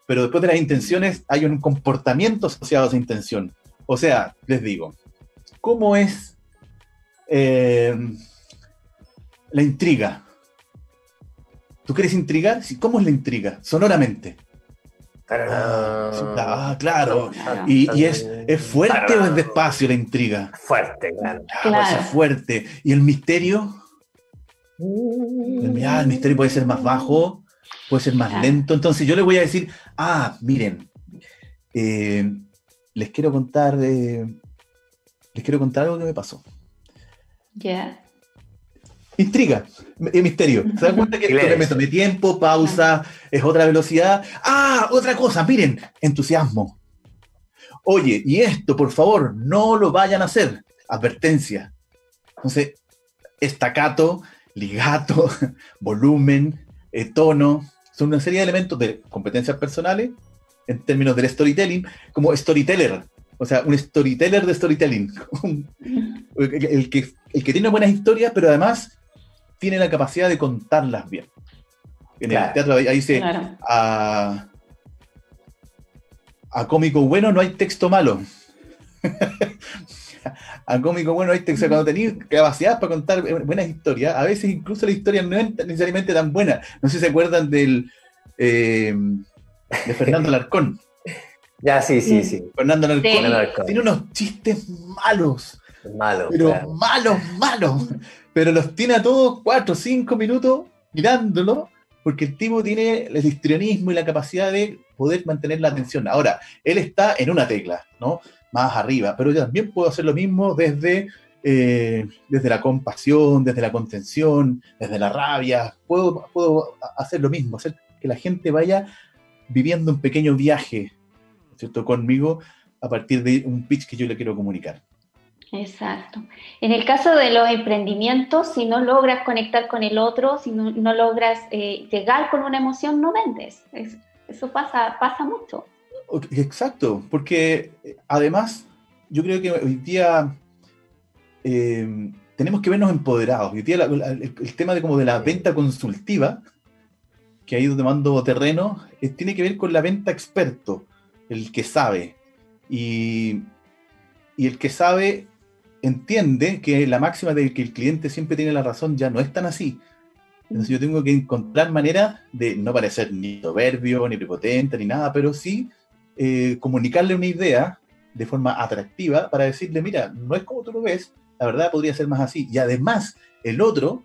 Pero después de las intenciones hay un comportamiento asociado a esa intención. O sea, les digo, ¿cómo es eh, la intriga? ¿Tú quieres intrigar? ¿Cómo es la intriga? Sonoramente. Ah, claro. Y, es, es, fuerte o es despacio la intriga. Fuerte, claro. claro. Es fuerte. ¿Y el misterio? El, el, misterio puede ser más bajo, puede ser más lento. Entonces yo le voy a decir, ah, miren, eh, les quiero contar, eh, les quiero contar algo que me pasó. Ya. Intriga, misterio. ¿Se dan cuenta que le meto mi tiempo, pausa, es otra velocidad? Ah, otra cosa, miren, entusiasmo. Oye, y esto, por favor, no lo vayan a hacer. Advertencia. Entonces, estacato, ligato, *laughs* volumen, eh, tono, son una serie de elementos de competencias personales en términos del storytelling, como storyteller. O sea, un storyteller de storytelling. *laughs* el, que, el que tiene buenas historias, pero además tiene la capacidad de contarlas bien. En el teatro ahí dice, a, cómico bueno no hay texto malo. *laughs* a cómico bueno hay texto. Cuando tenéis capacidad para contar buenas historias, a veces incluso la historia no es necesariamente tan buena. No sé si se acuerdan del eh, de Fernando Larcón. *laughs* Ya, sí, sí, sí. Fernando Larcón. Tiene unos chistes malos. Malos. Pero malos, malos pero los tiene a todos cuatro o cinco minutos mirándolo, porque el tipo tiene el histrionismo y la capacidad de poder mantener la atención. Ahora, él está en una tecla, ¿no? Más arriba, pero yo también puedo hacer lo mismo desde, eh, desde la compasión, desde la contención, desde la rabia. Puedo, puedo hacer lo mismo, hacer que la gente vaya viviendo un pequeño viaje, ¿cierto? Conmigo a partir de un pitch que yo le quiero comunicar. Exacto. En el caso de los emprendimientos, si no logras conectar con el otro, si no, logras eh, llegar con una emoción, no vendes. eso pasa, pasa mucho. Exacto, porque eh, además yo creo que hoy día eh, tenemos que vernos empoderados. Hoy día el, tema de como de la venta consultiva, que ha ido tomando terreno, tiene que ver con la venta experto, el que sabe. Y, y el que sabe entiende que la máxima de que el cliente siempre tiene la razón ya no es tan así. Entonces yo tengo que encontrar maneras de no parecer ni soberbio, ni prepotente, ni nada, pero sí eh, comunicarle una idea de forma atractiva para decirle, mira, no es como tú lo ves, la verdad podría ser más así. Y además, el otro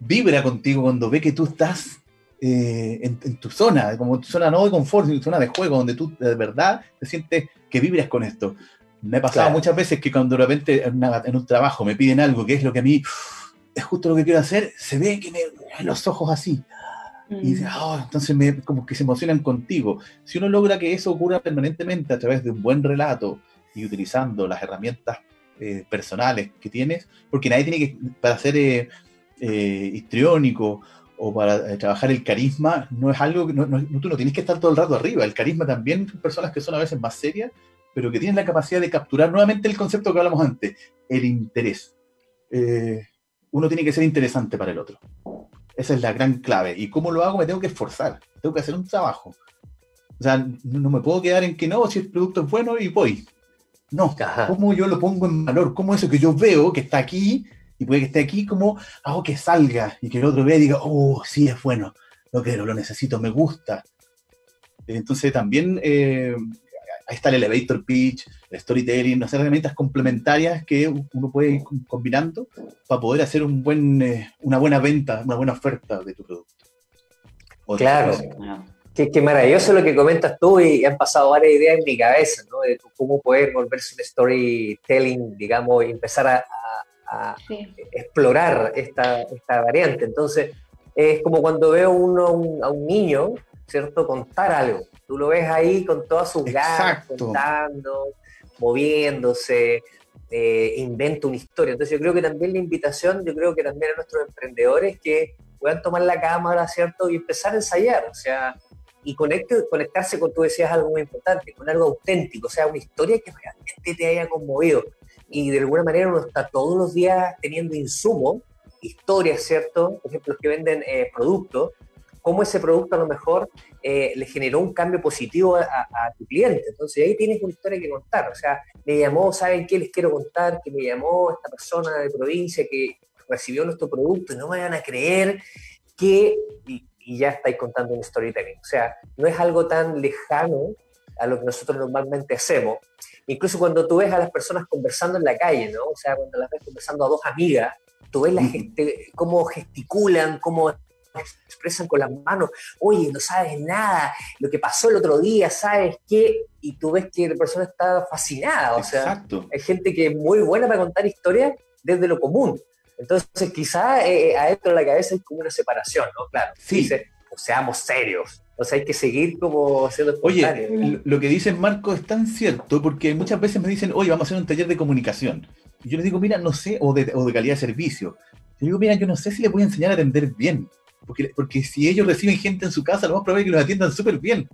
vibra contigo cuando ve que tú estás eh, en, tu zona, como tu zona no de confort, sino tu zona de juego, donde tú de verdad te sientes que vibras con esto. Me ha pasado muchas veces que cuando de repente en, un trabajo me piden algo que es lo que a mí es justo lo que quiero hacer, se ve que me los ojos así. Y mm. oh", entonces me, como que se emocionan contigo. Si uno logra que eso ocurra permanentemente a través de un buen relato y utilizando las herramientas eh, personales que tienes, porque nadie tiene que, para ser eh, eh, histriónico o para trabajar el carisma, no es algo que no, tú no tienes que estar todo el rato arriba. El carisma también, personas que son a veces más serias, pero que tienen la capacidad de capturar nuevamente el concepto que hablamos antes, el interés. Eh, uno tiene que ser interesante para el otro. Esa es la gran clave. ¿Y cómo lo hago? Me tengo que esforzar, tengo que hacer un trabajo. O sea, no, me puedo quedar en que no, si el producto es bueno y voy. No, ¿cómo yo lo pongo en valor? ¿Cómo eso que yo veo que está aquí y puede que esté aquí, cómo hago que salga y que el otro vea y diga, oh, sí, es bueno, lo quiero, lo necesito, me gusta. Entonces también eh, ahí está el elevator pitch, el storytelling, hacer herramientas complementarias que uno puede ir combinando para poder hacer un buen, eh, una buena venta, una buena oferta de tu producto. claro. Qué, maravilloso lo que comentas tú y han pasado varias ideas en mi cabeza, ¿no? De cómo poder volverse un storytelling, digamos, y empezar a, explorar esta, esta, variante. Entonces, es como cuando veo uno, a un niño, ¿cierto? Contar algo. Tú lo ves ahí con todas sus ganas, contando, moviéndose, eh, inventa una historia. Entonces yo creo que también la invitación, yo creo que también a nuestros emprendedores que puedan tomar la cámara, ¿cierto? Y empezar a ensayar, o sea, y conecte, conectarse con, tú decías algo muy importante, con algo auténtico, o sea, una historia que realmente te haya conmovido. Y de alguna manera uno está todos los días teniendo insumos, historias, ¿cierto? Por ejemplo, los que venden eh, productos, cómo ese producto a lo mejor eh, le generó un cambio positivo a, tu cliente. Entonces ahí tienes una historia que contar. O sea, me llamó, ¿saben qué les quiero contar? Que me llamó esta persona de provincia que recibió nuestro producto y no me van a creer que... Y, ya estáis contando un storytelling. O sea, no es algo tan lejano a lo que nosotros normalmente hacemos. Incluso cuando tú ves a las personas conversando en la calle, ¿no? O sea, cuando las ves conversando a dos amigas, tú ves la gente, cómo gesticulan, cómo expresan con las manos, oye, no sabes nada, lo que pasó el otro día, ¿sabes qué? Y tú ves que la persona está fascinada, o sea, hay gente que es muy buena para contar historias desde lo común. Entonces, quizá eh, adentro de la cabeza hay como una separación, ¿no? Claro, sí. dice, o seamos serios, o sea, hay que seguir como siendo Oye, lo que dice Marco es tan cierto porque muchas veces me dicen, oye, vamos a hacer un taller de comunicación. Y yo les digo, mira, no sé, o de, o de calidad de servicio. Yo digo, mira, yo no sé si le voy a enseñar a atender bien. Porque, si ellos reciben gente en su casa, lo más probable es que los atiendan súper bien.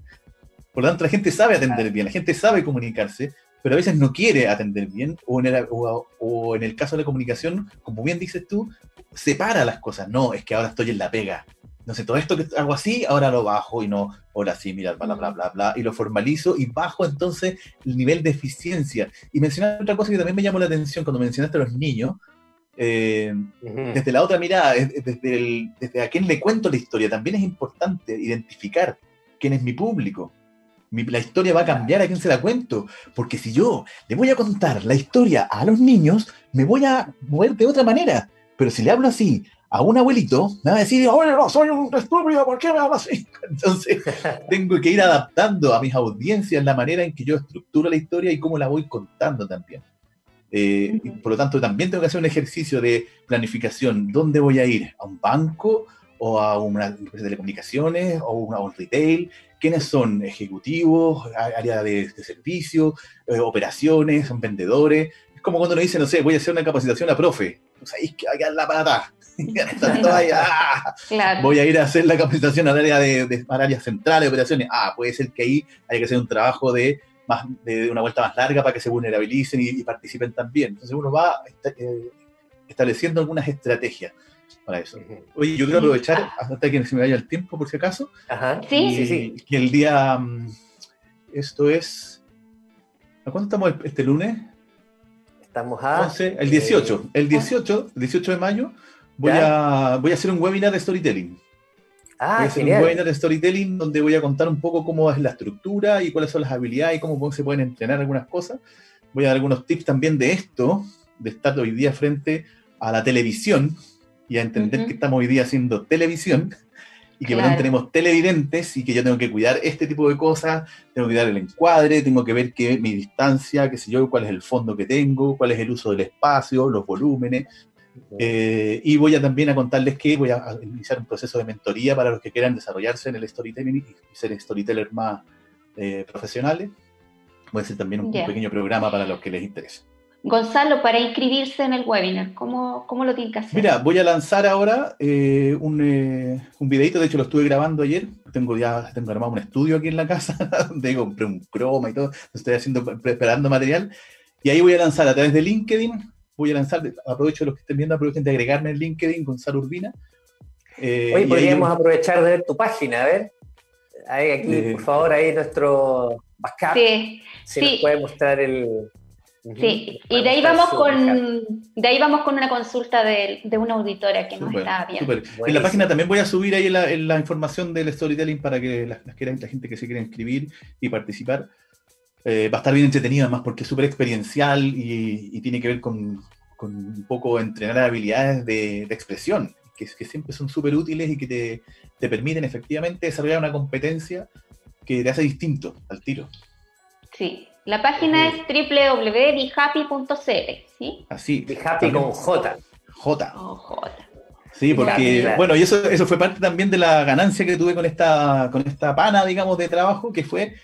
Por lo tanto, la gente sabe atender bien, la gente sabe comunicarse, pero a veces no quiere atender bien, o en, el, o, en el caso de la comunicación, como bien dices tú, separa las cosas. No, es que ahora estoy en la pega. No sé, todo esto que hago así, ahora lo bajo y no, ahora sí, mira, bla, bla, bla, bla, y lo formalizo y bajo entonces el nivel de eficiencia. Y mencionar otra cosa que también me llamó la atención cuando mencionaste a los niños, eh, desde la otra mirada, desde, desde a quién le cuento la historia, también es importante identificar quién es mi público. la historia va a cambiar a quién se la cuento, porque si yo le voy a contar la historia a los niños, me voy a mover de otra manera. Pero si le hablo así a un abuelito, me va a decir, oye, no, soy un estúpido, ¿por qué me hablas así? *laughs* Entonces, *laughs* tengo que ir adaptando a mis audiencias la manera en que yo estructuro la historia y cómo la voy contando también. Eh, por lo tanto, también tengo que hacer un ejercicio de planificación. ¿Dónde voy a ir? ¿A un banco o a una empresa de telecomunicaciones o a un retail? ¿Quiénes son ejecutivos, área de, de servicio, eh, operaciones, son vendedores? Es como cuando uno dice, no sé, voy a hacer una capacitación a profe. O sea, es que hay la pata. *laughs* ¡ah! Claro. Voy a ir a hacer la capacitación al área de, de- al área central de operaciones. Ah, puede ser que ahí haya que hacer un trabajo de, más, de una vuelta más larga para que se vulnerabilicen y, y participen también. Entonces uno va esta- eh, estableciendo algunas estrategias para eso. Oye, yo quiero aprovechar hasta que se me vaya el tiempo, por si acaso. Ajá. Sí. y Sí, sí. Que el día. mm, Esto es. ¿A cuándo estamos este lunes? Estamos a. 11, el 18. El 18, el 18 de mayo, voy Ya. a, voy a hacer un webinar de storytelling. Ah, hacer genial. un webinar de storytelling donde voy a contar un poco cómo es la estructura y cuáles son las habilidades y cómo se pueden entrenar algunas cosas. Voy a dar algunos tips también de esto, de estar hoy día frente a la televisión y a entender Ujú. que estamos hoy día haciendo televisión y que Claro. perdón, tenemos televidentes y que yo tengo que cuidar este tipo de cosas, tengo que cuidar el encuadre, tengo que ver que mi distancia, qué sé yo, cuál es el fondo que tengo, cuál es el uso del espacio, los volúmenes. Eh, y voy a también a contarles que voy a iniciar un proceso de mentoría para los que quieran desarrollarse en el storytelling y ser storytellers más eh, profesionales. Voy a hacer también un, un Ya. pequeño programa para los que les interese. Gonzalo, para inscribirse en el webinar, ¿cómo, cómo lo tiene que hacer? Mira, voy a lanzar ahora eh, un, eh, un videito, de hecho lo estuve grabando ayer, tengo ya tengo armado un estudio aquí en la casa, *laughs* donde compré un croma y todo, estoy haciendo, preparando material, y ahí voy a lanzar a través de LinkedIn, voy a lanzar, aprovecho los que estén viendo, aprovechen de agregarme en LinkedIn, Gonzalo Urbina. Eh, ahí- podríamos aprovechar de ver tu página, a ver. Ahí, aquí, Eh, por favor, ahí nuestro backup. Sí, Si sí. nos puede mostrar el. Sí, nos y de ahí vamos con backup. de ahí vamos con una consulta de, de una auditora que nos Súper, está viendo. súper. En la página también voy a subir ahí la, información del storytelling para que la, las quiera- la gente que se quiera inscribir y participar. Eh, va a estar bien entretenido además porque es súper experiencial y, y tiene que ver con, con un poco entrenar habilidades de, de expresión, que, que siempre son súper útiles y que te, te permiten efectivamente desarrollar una competencia que te hace distinto al tiro. Sí, la página es www.bihappy.cl, ¿sí? Así. Happy con J. J. Oh, J. Sí, porque, Claro. bueno, y eso, eso fue parte también de la ganancia que tuve con esta, con esta pana, digamos, de trabajo, que fue,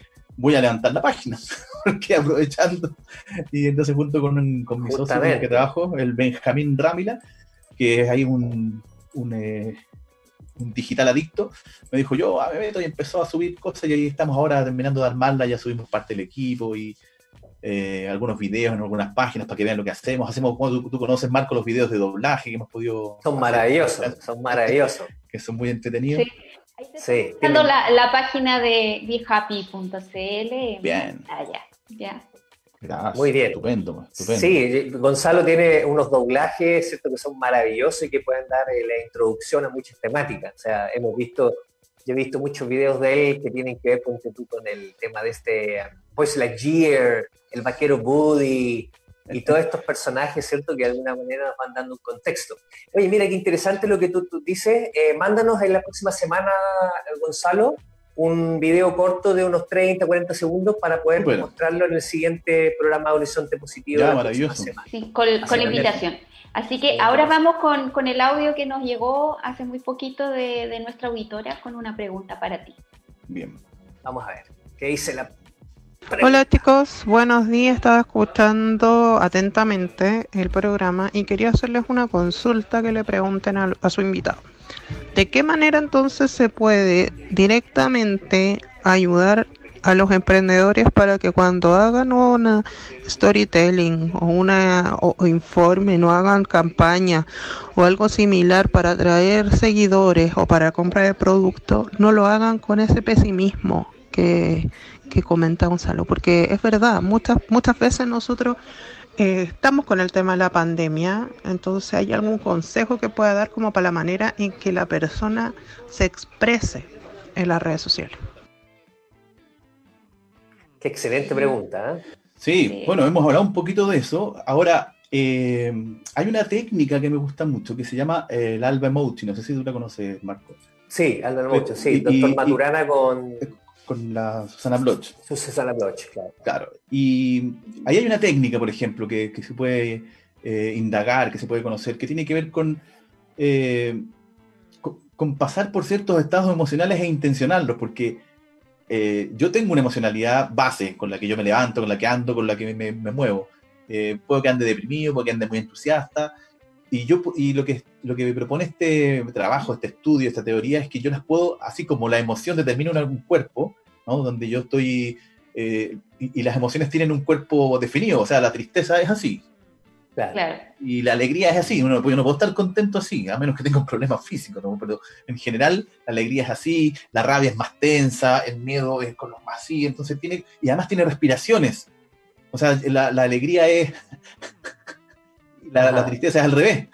voy a levantar la página, *laughs* porque aprovechando, y entonces junto con, un- con mi socio con el que trabajo, el Benjamín Rámila, que es ahí un, un, eh, un digital adicto, me dijo, yo a me meto y empezó a subir cosas y ahí estamos ahora terminando de armarla, ya subimos parte del equipo y eh, algunos videos en algunas páginas para que vean lo que hacemos. Hacemos, bueno, tú, tú conoces, Marco, los videos de doblaje que hemos podido... Son maravillosos, son maravillosos. *laughs* Que son muy entretenidos. Sí. Usando la, la página de behappy.cl. Bien. Ah, ya. Gracias. Muy bien. Estupendo, estupendo. Sí, Gonzalo tiene unos doblajes ¿cierto? que son maravillosos y que pueden dar eh, la introducción a muchas temáticas. O sea, hemos visto, yo he visto muchos videos de él que tienen que ver tú, con el tema de este um, Voice Lightyear, el vaquero Woody y todos estos personajes, ¿cierto? Que de alguna manera nos van dando un contexto. Oye, mira qué interesante lo que tú, tú dices. Eh, mándanos en la próxima semana, Gonzalo, un video corto de unos 30, 40 segundos para poder Súper. mostrarlo en el siguiente programa Horizonte Positivo. Ya, de la próxima maravilloso. semana. Sí, con, con la invitación. Así que ahora vamos con, con el audio que nos llegó hace muy poquito de, de nuestra auditora con una pregunta para ti. Bien. Vamos a ver. ¿Qué dice la Hola chicos, buenos días. Estaba escuchando atentamente el programa y quería hacerles una consulta que le pregunten a, su invitado. ¿De qué manera entonces se puede directamente ayudar a los emprendedores para que cuando hagan una storytelling o una o- informe, no hagan campaña o algo similar para atraer seguidores o para compra de producto, no lo hagan con ese pesimismo que, que comenta Gonzalo, porque es verdad, muchas, muchas veces nosotros eh, estamos con el tema de la pandemia, entonces hay algún consejo que pueda dar como para la manera en que la persona se exprese en las redes sociales. Qué excelente pregunta. ¿eh? Sí, bueno, hemos hablado un poquito de eso. Ahora, eh, hay una técnica que me gusta mucho que se llama eh, el Alba Emoji. No sé si tú la conoces, Marco. Sí, Alba mucho, sí. Y- Doctor y- Maturana con, Con la Susana Bloch. Susana Bloch, claro. Claro. Y ahí hay una técnica, por ejemplo, que, que se puede eh, indagar, que se puede conocer, que tiene que ver con, eh, co- con pasar por ciertos estados emocionales e intencionarlos, porque eh, yo tengo una emocionalidad base con la que yo me levanto, con la que ando, con la que me, me muevo. Eh, puedo que ande deprimido, puedo que ande muy entusiasta, y, yo, y lo, que, lo que me propone este trabajo, este estudio, esta teoría, es que yo las puedo, así como la emoción determina un cuerpo, ¿no? donde yo estoy, eh, y, las emociones tienen un cuerpo definido, o sea, la tristeza es así. Y la alegría es así, uno, yo no puedo estar contento así, a menos que tenga un problema físico, ¿no? pero en general la alegría es así, la rabia es más tensa, el miedo es con los más así, entonces tiene, y además tiene respiraciones. O sea, la, la alegría es la, tristeza es al revés.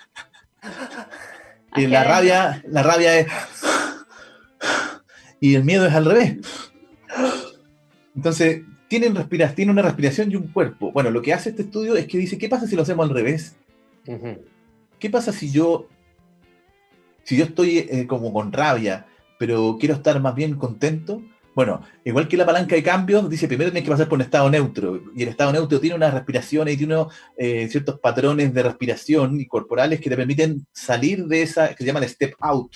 Y la rabia, la rabia es. Y el miedo es al revés. Entonces, tienen respiras, tiene una respiración y un cuerpo. Bueno, lo que hace este estudio es que dice, ¿qué pasa si lo hacemos al revés? ¿Qué pasa si yo, si yo estoy eh, como con rabia, pero quiero estar más bien contento? Bueno, igual que la palanca de cambios, dice primero tienes que pasar por un estado neutro. Y el estado neutro tiene unas respiraciones y tiene unos, eh, ciertos patrones de respiración y corporales que te permiten salir de esa, que se llama el step out.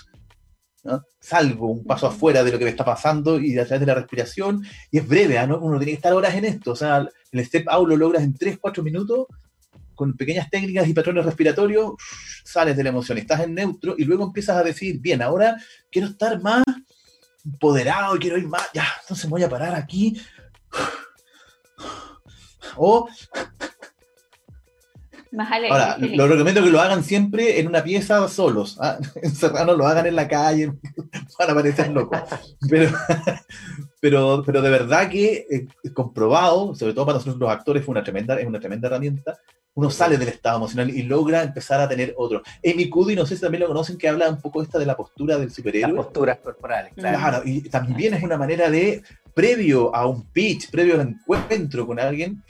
Salgo un paso afuera de lo que me está pasando y a través de la respiración. Y es breve, ¿no? uno tiene que estar horas en esto. O sea, el step out lo logras en 3, 4 minutos con pequeñas técnicas y patrones respiratorios, sales de la emoción, estás en neutro y luego empiezas a decir, bien, ahora quiero estar más empoderado y quiero ir más, ya, entonces voy a parar aquí. O Ahora, lo recomiendo que lo hagan siempre en una pieza solos. ¿ah? *laughs* Encerrados lo hagan en la calle, *laughs* para parecer locos. Pero, *laughs* pero, pero de verdad que es comprobado, sobre todo para nosotros los actores, fue una tremenda, es una tremenda herramienta uno sale del estado emocional y logra empezar a tener otro. Amy Cuddy, no sé si también lo conocen, que habla un poco esta de la postura del superhéroe. Las posturas corporales, claro. Claro, y también es una manera de, previo a un pitch, previo al encuentro con alguien,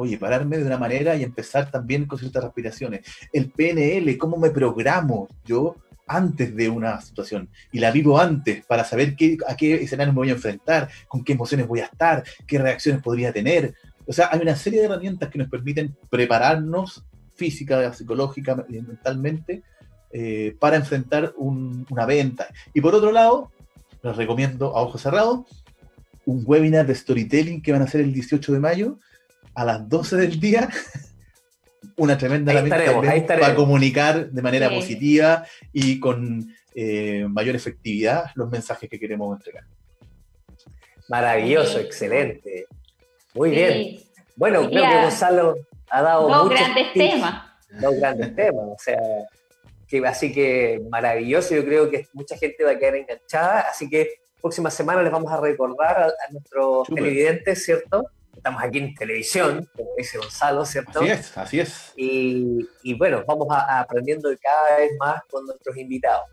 oye, pararme de una manera y empezar también con ciertas respiraciones. El PNL, cómo me programo yo antes de una situación y la vivo antes para saber qué, a qué escenario me voy a enfrentar, con qué emociones voy a estar, qué reacciones podría tener. O sea, hay una serie de herramientas que nos permiten prepararnos física, psicológica y mentalmente eh, para enfrentar una venta. Y por otro lado, les recomiendo a ojos cerrados un webinar de storytelling que van a hacer el 18 de mayo a las 12 del día. *laughs* una tremenda herramienta para comunicar de manera positiva y con eh, mayor efectividad los mensajes que queremos entregar. Maravilloso, excelente. Muy bien. Bueno, creo que Gonzalo ha dado dos grandes temas. Dos grandes temas, o sea, que, así que maravilloso. Yo creo que mucha gente va a quedar enganchada, así que próxima semana les vamos a recordar a, nuestros televidentes, ¿cierto? Estamos aquí en televisión, como dice Gonzalo, ¿cierto? Así es, así es. Y, bueno, vamos a, aprendiendo cada vez más con nuestros invitados.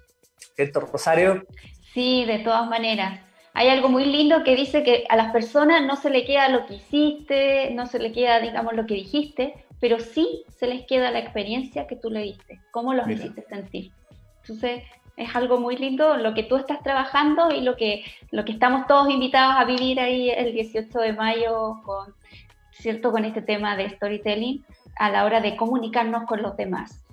¿Cierto, Rosario? Sí, de todas maneras hay algo muy lindo que dice que a las personas no se le queda lo que hiciste, no se le queda, digamos, lo que dijiste, pero sí se les queda la experiencia que tú le diste, cómo los hiciste sentir. Entonces, es algo muy lindo lo que tú estás trabajando y lo que, lo que estamos todos invitados a vivir ahí el 18 de mayo con, ¿cierto? con este tema de storytelling a la hora de comunicarnos con los demás.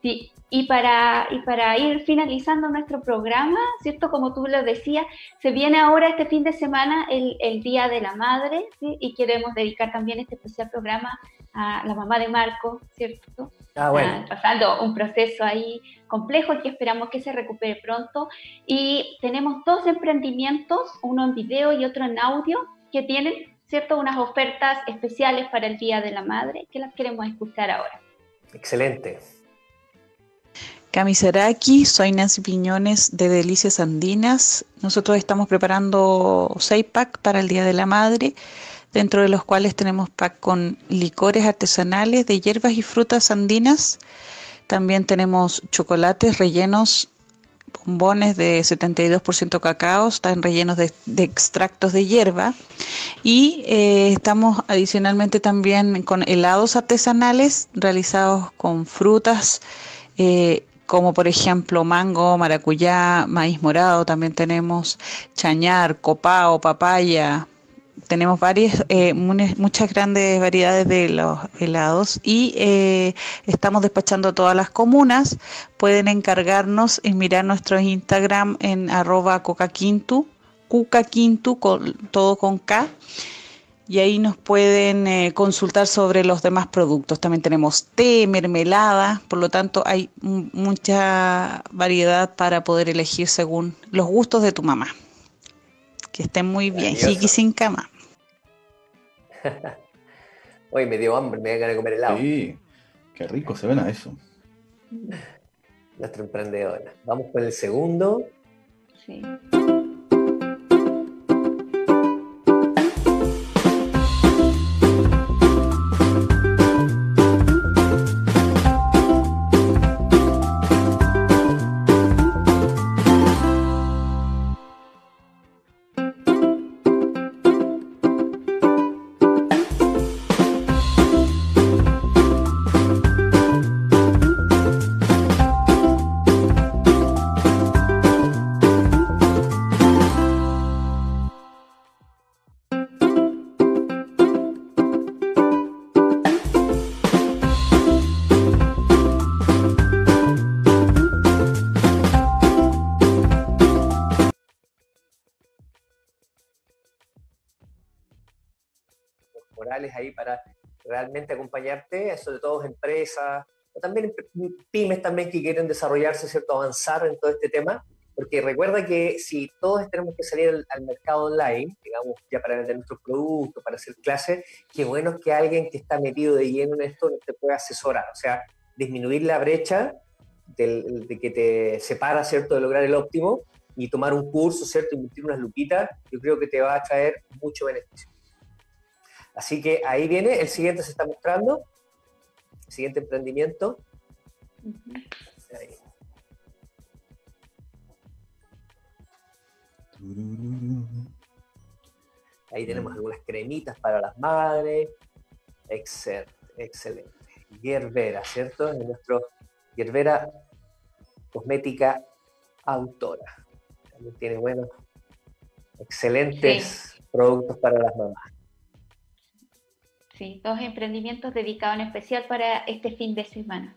Sí, y para, y para ir finalizando nuestro programa, ¿cierto? Como tú lo decías, se viene ahora este fin de semana el, el Día de la Madre, ¿sí? Y queremos dedicar también este especial programa a la mamá de Marco, ¿cierto? Ah, bueno. Ah, pasando un proceso ahí complejo y que esperamos que se recupere pronto. Y tenemos dos emprendimientos, uno en video y otro en audio, que tienen, ¿cierto? Unas ofertas especiales para el Día de la Madre, que las queremos escuchar ahora. Excelente. Camiseraki, soy Nancy Piñones de Delicias Andinas. Nosotros estamos preparando seis packs para el Día de la Madre, dentro de los cuales tenemos pack con licores artesanales de hierbas y frutas andinas. También tenemos chocolates rellenos, bombones de 72% cacao, están rellenos de, extractos de hierba. Y eh, estamos adicionalmente también con helados artesanales realizados con frutas. Eh, como por ejemplo mango, maracuyá, maíz morado, también tenemos chañar, copao, papaya, tenemos varias, eh, muchas grandes variedades de los helados y eh, estamos despachando a todas las comunas. Pueden encargarnos y mirar nuestro Instagram en arroba cocaquintu, cucaquintu, con, todo con K y ahí nos pueden eh, consultar sobre los demás productos. También tenemos té, mermelada, por lo tanto hay mucha variedad para poder elegir según los gustos de tu mamá. Que estén muy bien, Jiki sin cama. *laughs* Hoy me dio hambre, me voy a comer helado. Sí, qué rico se ven a eso. Nuestro emprendedor. Vamos con el segundo. Sí. Ahí para realmente acompañarte, sobre todo empresas, o también pymes también que quieren desarrollarse, ¿cierto? Avanzar en todo este tema, porque recuerda que si todos tenemos que salir al, mercado online, digamos, ya para vender nuestros productos, para hacer clases, qué bueno que alguien que está metido de lleno en esto te pueda asesorar, o sea, disminuir la brecha de que te separa, ¿cierto?, de lograr el óptimo y tomar un curso, ¿cierto?, invertir unas luquitas, yo creo que te va a traer mucho beneficio. Así que ahí viene, el siguiente se está mostrando, el siguiente emprendimiento. Ahí. tenemos algunas cremitas para las madres. Excelente, excelente. Gerbera, ¿cierto? Es nuestro Gerbera Cosmética Autora. También tiene buenos, excelentes productos para las mamás. Sí, dos emprendimientos dedicados en especial para este fin de semana.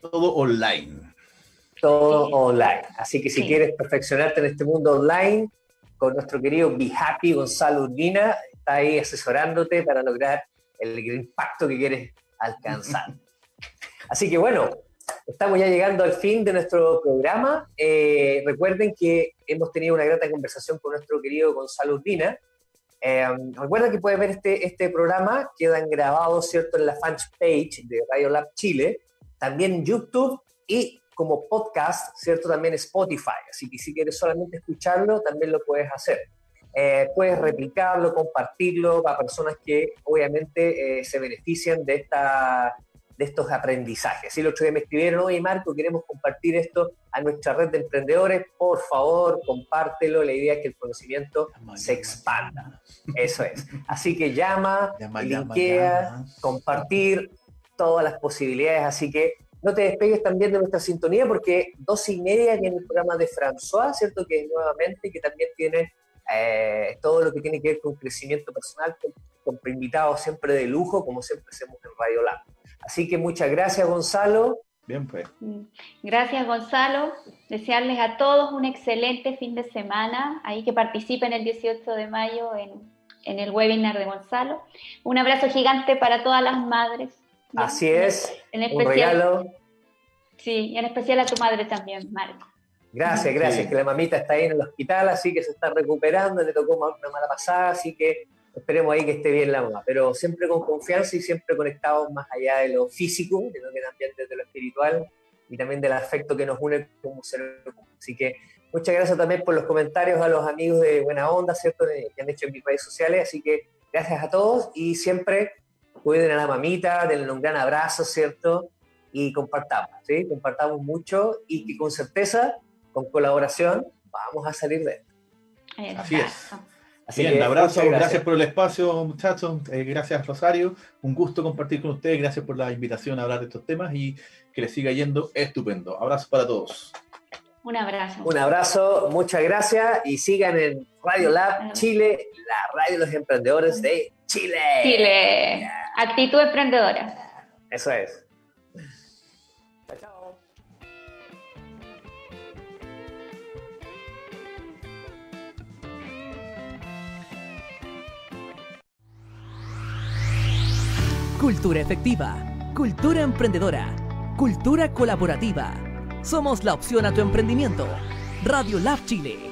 Todo online. Todo online. Así que si quieres perfeccionarte en este mundo online, con nuestro querido Be Happy Gonzalo Urbina, está ahí asesorándote para lograr el impacto que quieres alcanzar. *laughs* Así que bueno, estamos ya llegando al fin de nuestro programa. Eh, recuerden que hemos tenido una grata conversación con nuestro querido Gonzalo Urbina, eh, recuerda que puedes ver este, este programa, quedan grabados, ¿cierto?, en la fanpage de Radio Lab Chile, también en YouTube y como podcast, ¿cierto?, también Spotify. Así que si quieres solamente escucharlo, también lo puedes hacer. Eh, puedes replicarlo, compartirlo para personas que obviamente eh, se benefician de esta de estos aprendizajes. Si el otro día me escribieron, oye Marco, queremos compartir esto a nuestra red de emprendedores, por favor, compártelo. La idea es que el conocimiento se expanda. Eso es. Así que llama, linkea, compartir todas las posibilidades. Así que no te despegues también de nuestra sintonía porque dos y media viene el programa de François, ¿cierto? Que es nuevamente, que también tiene eh, todo lo que tiene que ver con crecimiento personal, con, con invitados siempre de lujo, como siempre hacemos en Radio Lab. Así que muchas gracias, Gonzalo. Bien, pues. Gracias, Gonzalo. Desearles a todos un excelente fin de semana. Ahí que participen el 18 de mayo en, el webinar de Gonzalo. Un abrazo gigante para todas las madres. Así es. En especial, un regalo. Sí, y en especial a tu madre también, Marco. Gracias, gracias. Que la mamita está ahí en el hospital, así que se está recuperando, le tocó una mala pasada, así que esperemos ahí que esté bien la mamá, pero siempre con confianza y siempre conectados más allá de lo físico, lo que también desde lo espiritual y también del afecto que nos une como ser Así que muchas gracias también por los comentarios a los amigos de Buena Onda, ¿cierto? Que han hecho en mis redes sociales, así que gracias a todos y siempre cuiden a la mamita, denle un gran abrazo, ¿cierto? Y compartamos, ¿sí? Compartamos mucho y que con certeza, con colaboración, vamos a salir de esto. Así es. Así Bien, abrazo, gracias. por el espacio, muchachos. Eh, gracias, Rosario. Un gusto compartir con ustedes. Gracias por la invitación a hablar de estos temas y que les siga yendo estupendo. Abrazo para todos. Un abrazo. Un abrazo, muchas gracias y sigan en Radio Lab Chile, la radio de los emprendedores de Chile. Chile. Actitud emprendedora. Eso es. Cultura efectiva, cultura emprendedora, cultura colaborativa. Somos la opción a tu emprendimiento. Radio Lab Chile